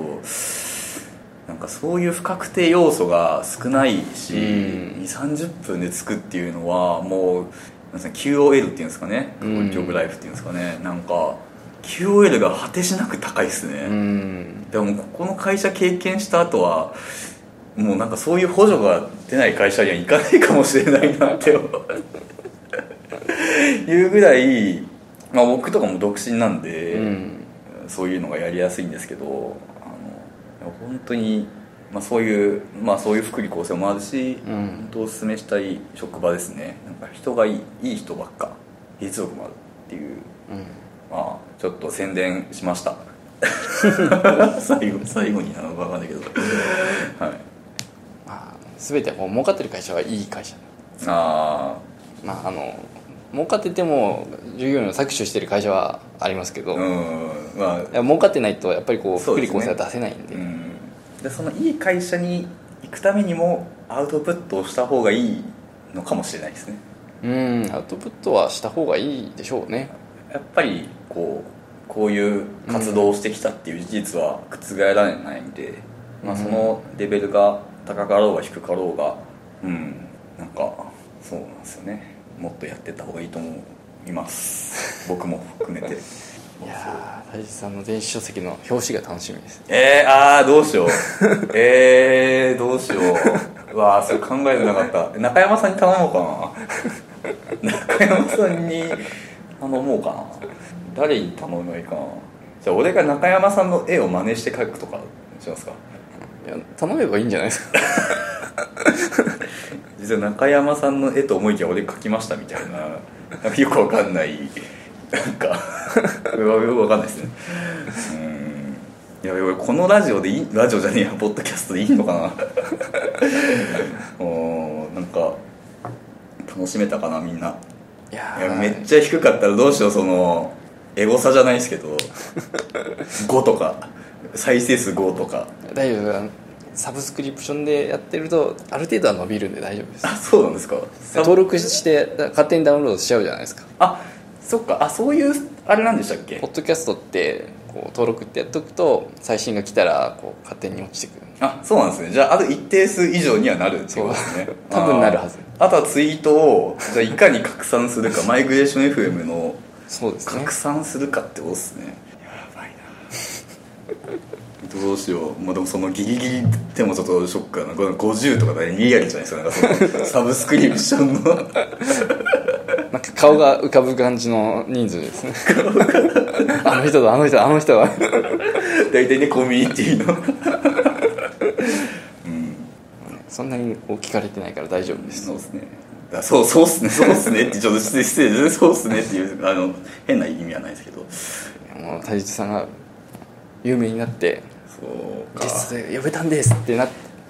なんかそういう不確定要素が少ないし、うん。2 3 0分で着くっていうのはもう QOL っていうんですかね。クオリティオブライフっていうんですかね、なんか QOL が果てしなく高いっすね、うん。でもここの会社経験した後はもうなんかそういう補助が出ない会社には行かないかもしれないなっていうぐらい、まあ、僕とかも独身なんで、うん。そういうのがやりやすいんですけどあの本当に、まあ、そういう、まあ、そういう福利厚生もあるし、うん。本当おすすめしたい職場ですね。なんか人がいいいい人ばっか技術力もあるっていううん。まあちょっと宣伝しました。最後最後になのか分かんないけど。はい。まあ全てこう儲かってる会社はいい会社。あまああの儲かってても従業員を搾取してる会社はありますけど、うんまあ。や儲かってないとやっぱりこう福利厚生は出せないんで。うん。でそのいい会社に行くためにもアウトプットをした方がいいのかもしれないですね。うんアウトプットはした方がいいでしょうね。やっぱりこうこういう活動をしてきたっていう事実は覆られないんで、まあ、そのレベルが高かろうが低かろうがうんなんかそうなんですよね。もっとやってった方がいいと思います。僕も含めて。いやー大地さんの電子書籍の表紙が楽しみです。えー、ああどうしよう。えー、どうしよう。うわあそれ考えてなかった。中山さんに頼もうかな。中山さんに頼もうかな。誰に頼めばいいかな。じゃあ俺が中山さんの絵を真似して描くとかしますかいや頼めばいいんじゃないですか。実は中山さんの絵と思いきや俺描きましたみたいななんかよくわかんないなんか。よくわかんないですね。うん。いや俺このラジオでいいラジオじゃねえやポッドキャストでいいのかな。おーなんか楽しめたかなみんな。いやいやめっちゃ低かったらどうしようそのエゴサじゃないですけど。5とか再生数5とか。大丈夫。サブスクリプションでやってるとある程度は伸びるんで大丈夫です。あそうなんですか。登録して勝手にダウンロードしちゃうじゃないですか。あそっか。あそういうあれなんでしたっけ？ポッドキャストってこう登録ってやっとくと最新が来たらこう勝手に落ちてくる。あそうなんですね。じゃあある一定数以上にはなるってことですね。多分なるはず。あとはツイートをじゃあいかに拡散するかマイグレーション FM のそうですね。拡散するかってことですねどうしよう。まあでもそのギリギリでもちょっとショックだな。この50とかでリアルじゃないですか。なんか サブスクリプションの。なんか顔が浮かぶ感じの人数ですね。あの人だあの人だあの人だ。大体ねコミュニティの。そんなにこう聞かれてないから大丈夫です。そうですね。だそうそうっすね。そうっすねってちょっと失礼失礼ですそうっすねっていうあの変な意味はないですけど。もう太地さんが有名になってそうか。ゲストで呼べたんですってなっ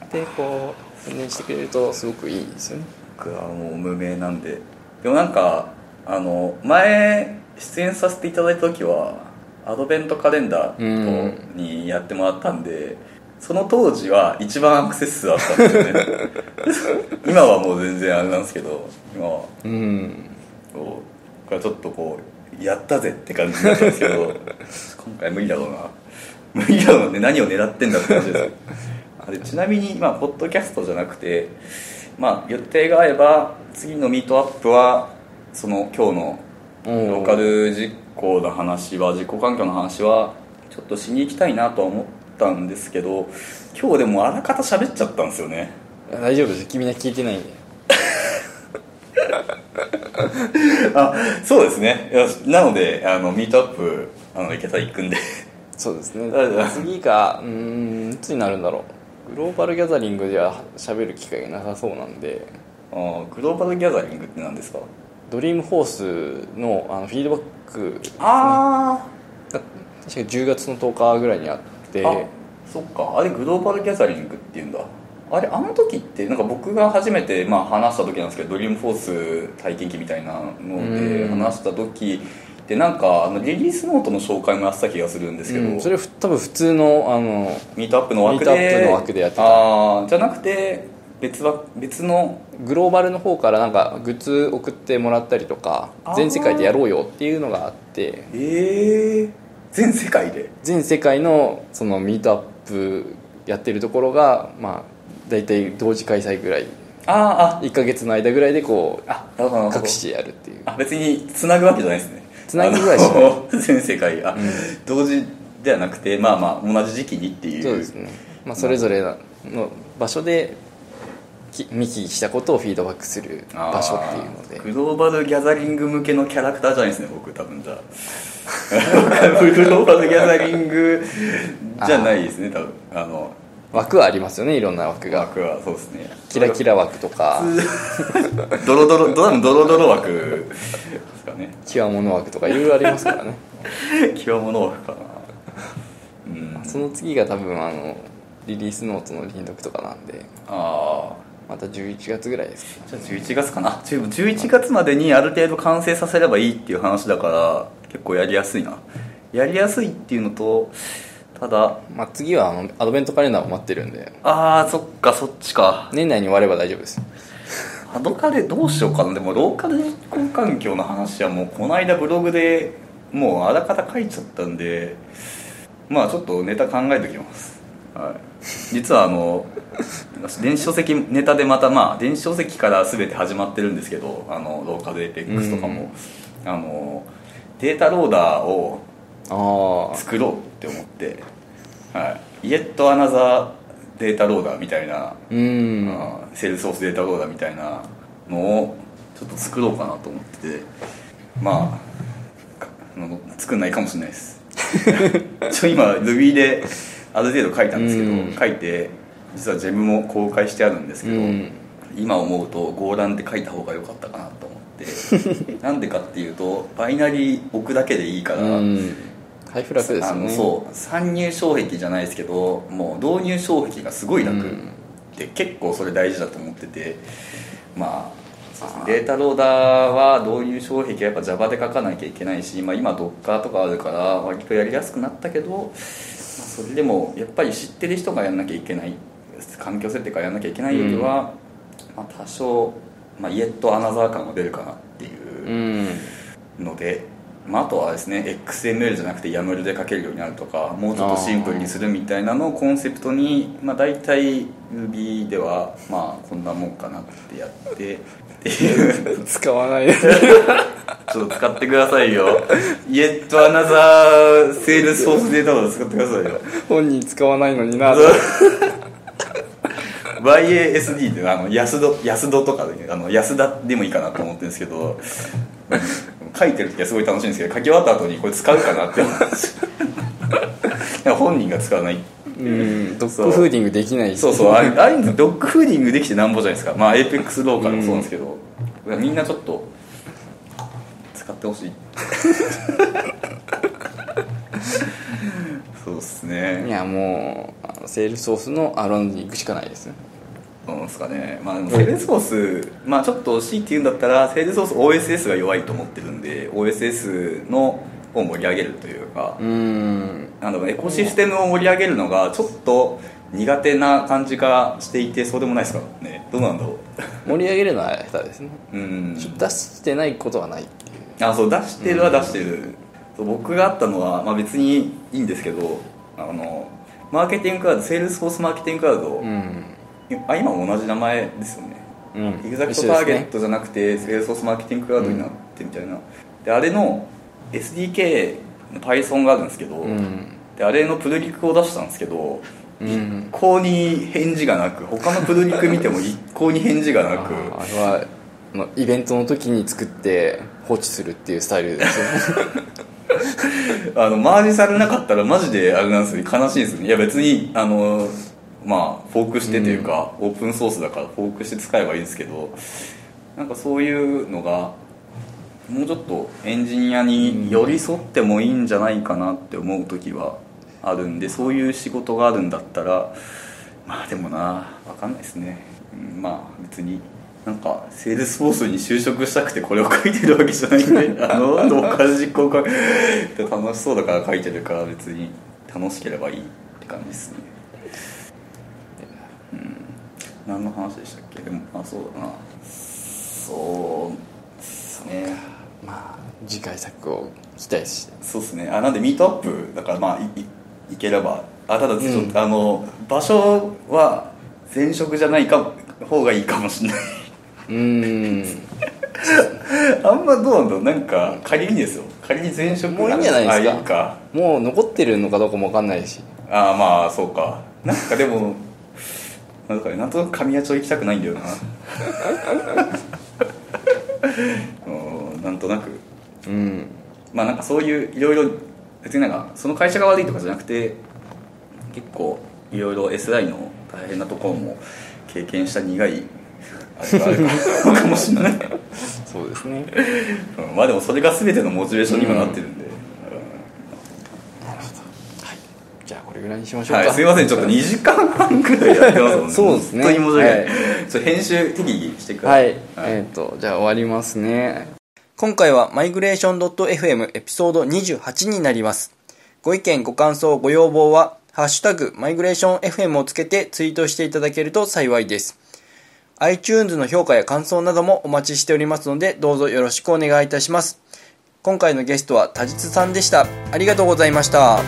てこう宣伝してくれるとすごくいいですよね。僕はもう無名なんで。でもなんかあの前出演させていただいた時はアドベントカレンダーとにやってもらったんで、その当時は一番アクセス数あったんですよね。今はもう全然あれなんですけど今は。うん。こうちょっとこうやったぜって感じだったんですけど 今回無理だろうな無理だろうね何を狙ってんだって感じです。あれちなみにまあポッドキャストじゃなくてまあ予定が合えば次のミートアップはその今日のローカル実行の話は実行環境の話はちょっとしに行きたいなとは思ったんですけど今日でもあらかた喋っちゃったんですよね。大丈夫です。君は聞いてないんで。あそうですね。なのであのミートアップあの行けたら行くんでそうですね。次がうーんいつになるんだろう。グローバルギャザリングでは喋る機会がなさそうなんで。あーグローバルギャザリングって何ですか？ドリームホースのあのフィードバックあが確か10月の10日ぐらいにあって。あそっか。あれグローバルギャザリングっていうんだ。あれあの時ってなんか僕が初めてまあ話した時なんですけどドリームフォース体験記みたいなのでうん。話した時ってなんかあのリリースノートの紹介もやってた気がするんですけど、うんそれふ多分普通のあのミートアップの枠で。ミートアップの枠でやってた。ああじゃなくて別は別の。グローバルの方からなんかグッズ送ってもらったりとかあー。全世界でやろうよっていうのがあって。ええ全世界で？全世界のそのミートアップやってるところがまあ大体同時開催ぐらい。あ1ヶ月の間ぐらいでこうああなるほどなるほど。各地でやるっていう。あ別につなぐわけじゃないですねつなぐぐらいしかない。全世界。あ、同時ではなくてまあまあ同じ時期にっていう。そうですね、まあ、それぞれの場所でき見聞きしたことをフィードバックする場所っていうので。グローバルギャザリング向けのキャラクターじゃないですね僕多分じゃあ。グローバルギャザリングじゃないですね多分。あの枠はありますよねいろんな枠が。枠はそうですね。キラキラ枠とか。ドロドロドラムドロドロ枠ですかね。極物枠とかいろいろありますからね。極物枠かな。うん。その次が多分あのリリースノートの輪読とかなんで。ああまた11月ぐらいですじゃあ11月かな。ちょ11月までにある程度完成させればいいっていう話だから結構やりやすいな。やりやすいっていうのとただまあ次はあのアドベントカレンダーも待ってるんで。ああそっかそっちか。年内に終われば大丈夫です。アドカレどうしようかな。でもローカル実行環境の話はもうこの間ブログでもうあらかた書いちゃったんでまあちょっとネタ考えておきます、はい、実はあの電子書籍ネタでまたまあ電子書籍から全て始まってるんですけどあのローカルエペックスとかも、あのデータローダーを作ろう。って思って、はい、イエットアナザーデータローダーみたいなうーん。セールスソースデータローダーみたいなのをちょっと作ろうかなと思っててまあかあの作んないかもしれないです。ちょ今 Ruby である程度書いたんですけど、うん。書いて実はジェムも公開してあるんですけど、うん。今思うとゴーランって書いた方が良かったかなと思って。なんでかっていうとバイナリー置くだけでいいから、うんハイフラクですあのよねそう。参入障壁じゃないですけどもう導入障壁がすごい楽、うん。で結構それ大事だと思ってて。まあデータローダーは導入障壁はやっぱ Java で書かなきゃいけないし、まあ、今 Docker とかあるから割とやりやすくなったけど、まあ、それでもやっぱり知ってる人がやんなきゃいけない環境設定からやんなきゃいけないよりは、まあ、多少、まあ、イエットアナザー感が出るかなっていううん。ので、まあ、あとはですね XML じゃなくて YAML で書けるようになるとかもうちょっとシンプルにするみたいなのをコンセプトに、まあ、大体 Ruby ではまあこんなもんかなってやってっていう。使わない。ちょっと使ってくださいよ。イエットアナザーセールスソースデータを使ってくださいよ。本人使わないのにな。YASD ってあの安戸安戸とかであの安田でもいいかなと思ってるんですけど書いてる時はすごい楽しいんですけど書き終わった後にこれ使うかなって思 本人が使わない。うん dogfooding できないし。そうそう。あれああいうの dogfooding できてなんぼじゃないですか。まあ APEX ローカルもそうなんですけど、みんなちょっと使ってほしい。そうですいねやもうセールソースのアロンに行くしかないですねそうですかね。まあセールスソースまあちょっと C って言うんだったらセールスソース OSS が弱いと思ってるんで OSS のを盛り上げるというか、うん。なんだろうエコシステムを盛り上げるのがちょっと苦手な感じがしていてそうでもないですからね。どうなんだろう。盛り上げるのは下手ですね。うん。出してないことはないっていう。あそう出してるは出してる、僕があったのは、まあ、別にいいんですけどあの Marketing Cloud Salesforce Marketing Cloud、うんあ今も同じ名前ですよね。うん。 ExactTarget じゃなくて、 Salesforce Marketing Cloud になってみたいな、であれの SDK の Python があるんですけど、うん。であれのプルリクを出したんですけどうん。一向に返事がなく他のプルリク見ても 一向に返事がなく。あれはあのイベントの時に作って放置するっていうスタイルですよね。あのマージされなかったらマジであれなんですよ悲しいですね。いや別にあのまあフォークしてというか、オープンソースだからフォークして使えばいいですけどなんかそういうのがもうちょっとエンジニアに寄り添ってもいいんじゃないかなって思う時はあるんでそういう仕事があるんだったらまあでもな分かんないですね、うんまあ別になんか Salesforce に就職したくてこれを書いてるわけじゃないんで あのローカル実行が楽しそうだから書いてるから別に楽しければいいって感じですねうん何の話でしたっけ？でもあそうだな。そうですね。まあ次回作を期待して。そうですね。あなんでミートアップだからまあいい行ければ。あただちょっと、うんあの場所は前職じゃないか方がいいかもしれない。うーん。あんまどうなんだろう。なんか仮にですよ。仮に前職もういいんじゃないですか。もう残ってるのかどうかも分かんないし。ああまあそうか。なんかでもなんかねなんとなく神谷町行きたくないんだよな。うんなんとなく。うん。まあなんかそういういろいろ別になんかその会社が悪いとかじゃなくて結構いろいろ SI の大変なところも経験した苦いあれがあるかもしれない、そうですね。うんまあでもそれが全てのモチベーションにもなってるんで、じゃあこれぐらいにしましょうか。はい、すいませんちょっと2時間半くらいやってますもんね。そうですね。本当に申し訳ない、はい。編集適宜してください、はい、えっ、とじゃあ終わりますね。今回はマイグレーション .fm エピソード28になります。ご意見ご感想ご要望はハッシュタグマイグレーション FM をつけてツイートしていただけると幸いです。iTunes の評価や感想などもお待ちしておりますのでどうぞよろしくお願いいたします。今回のゲストは田実さんでした。ありがとうございました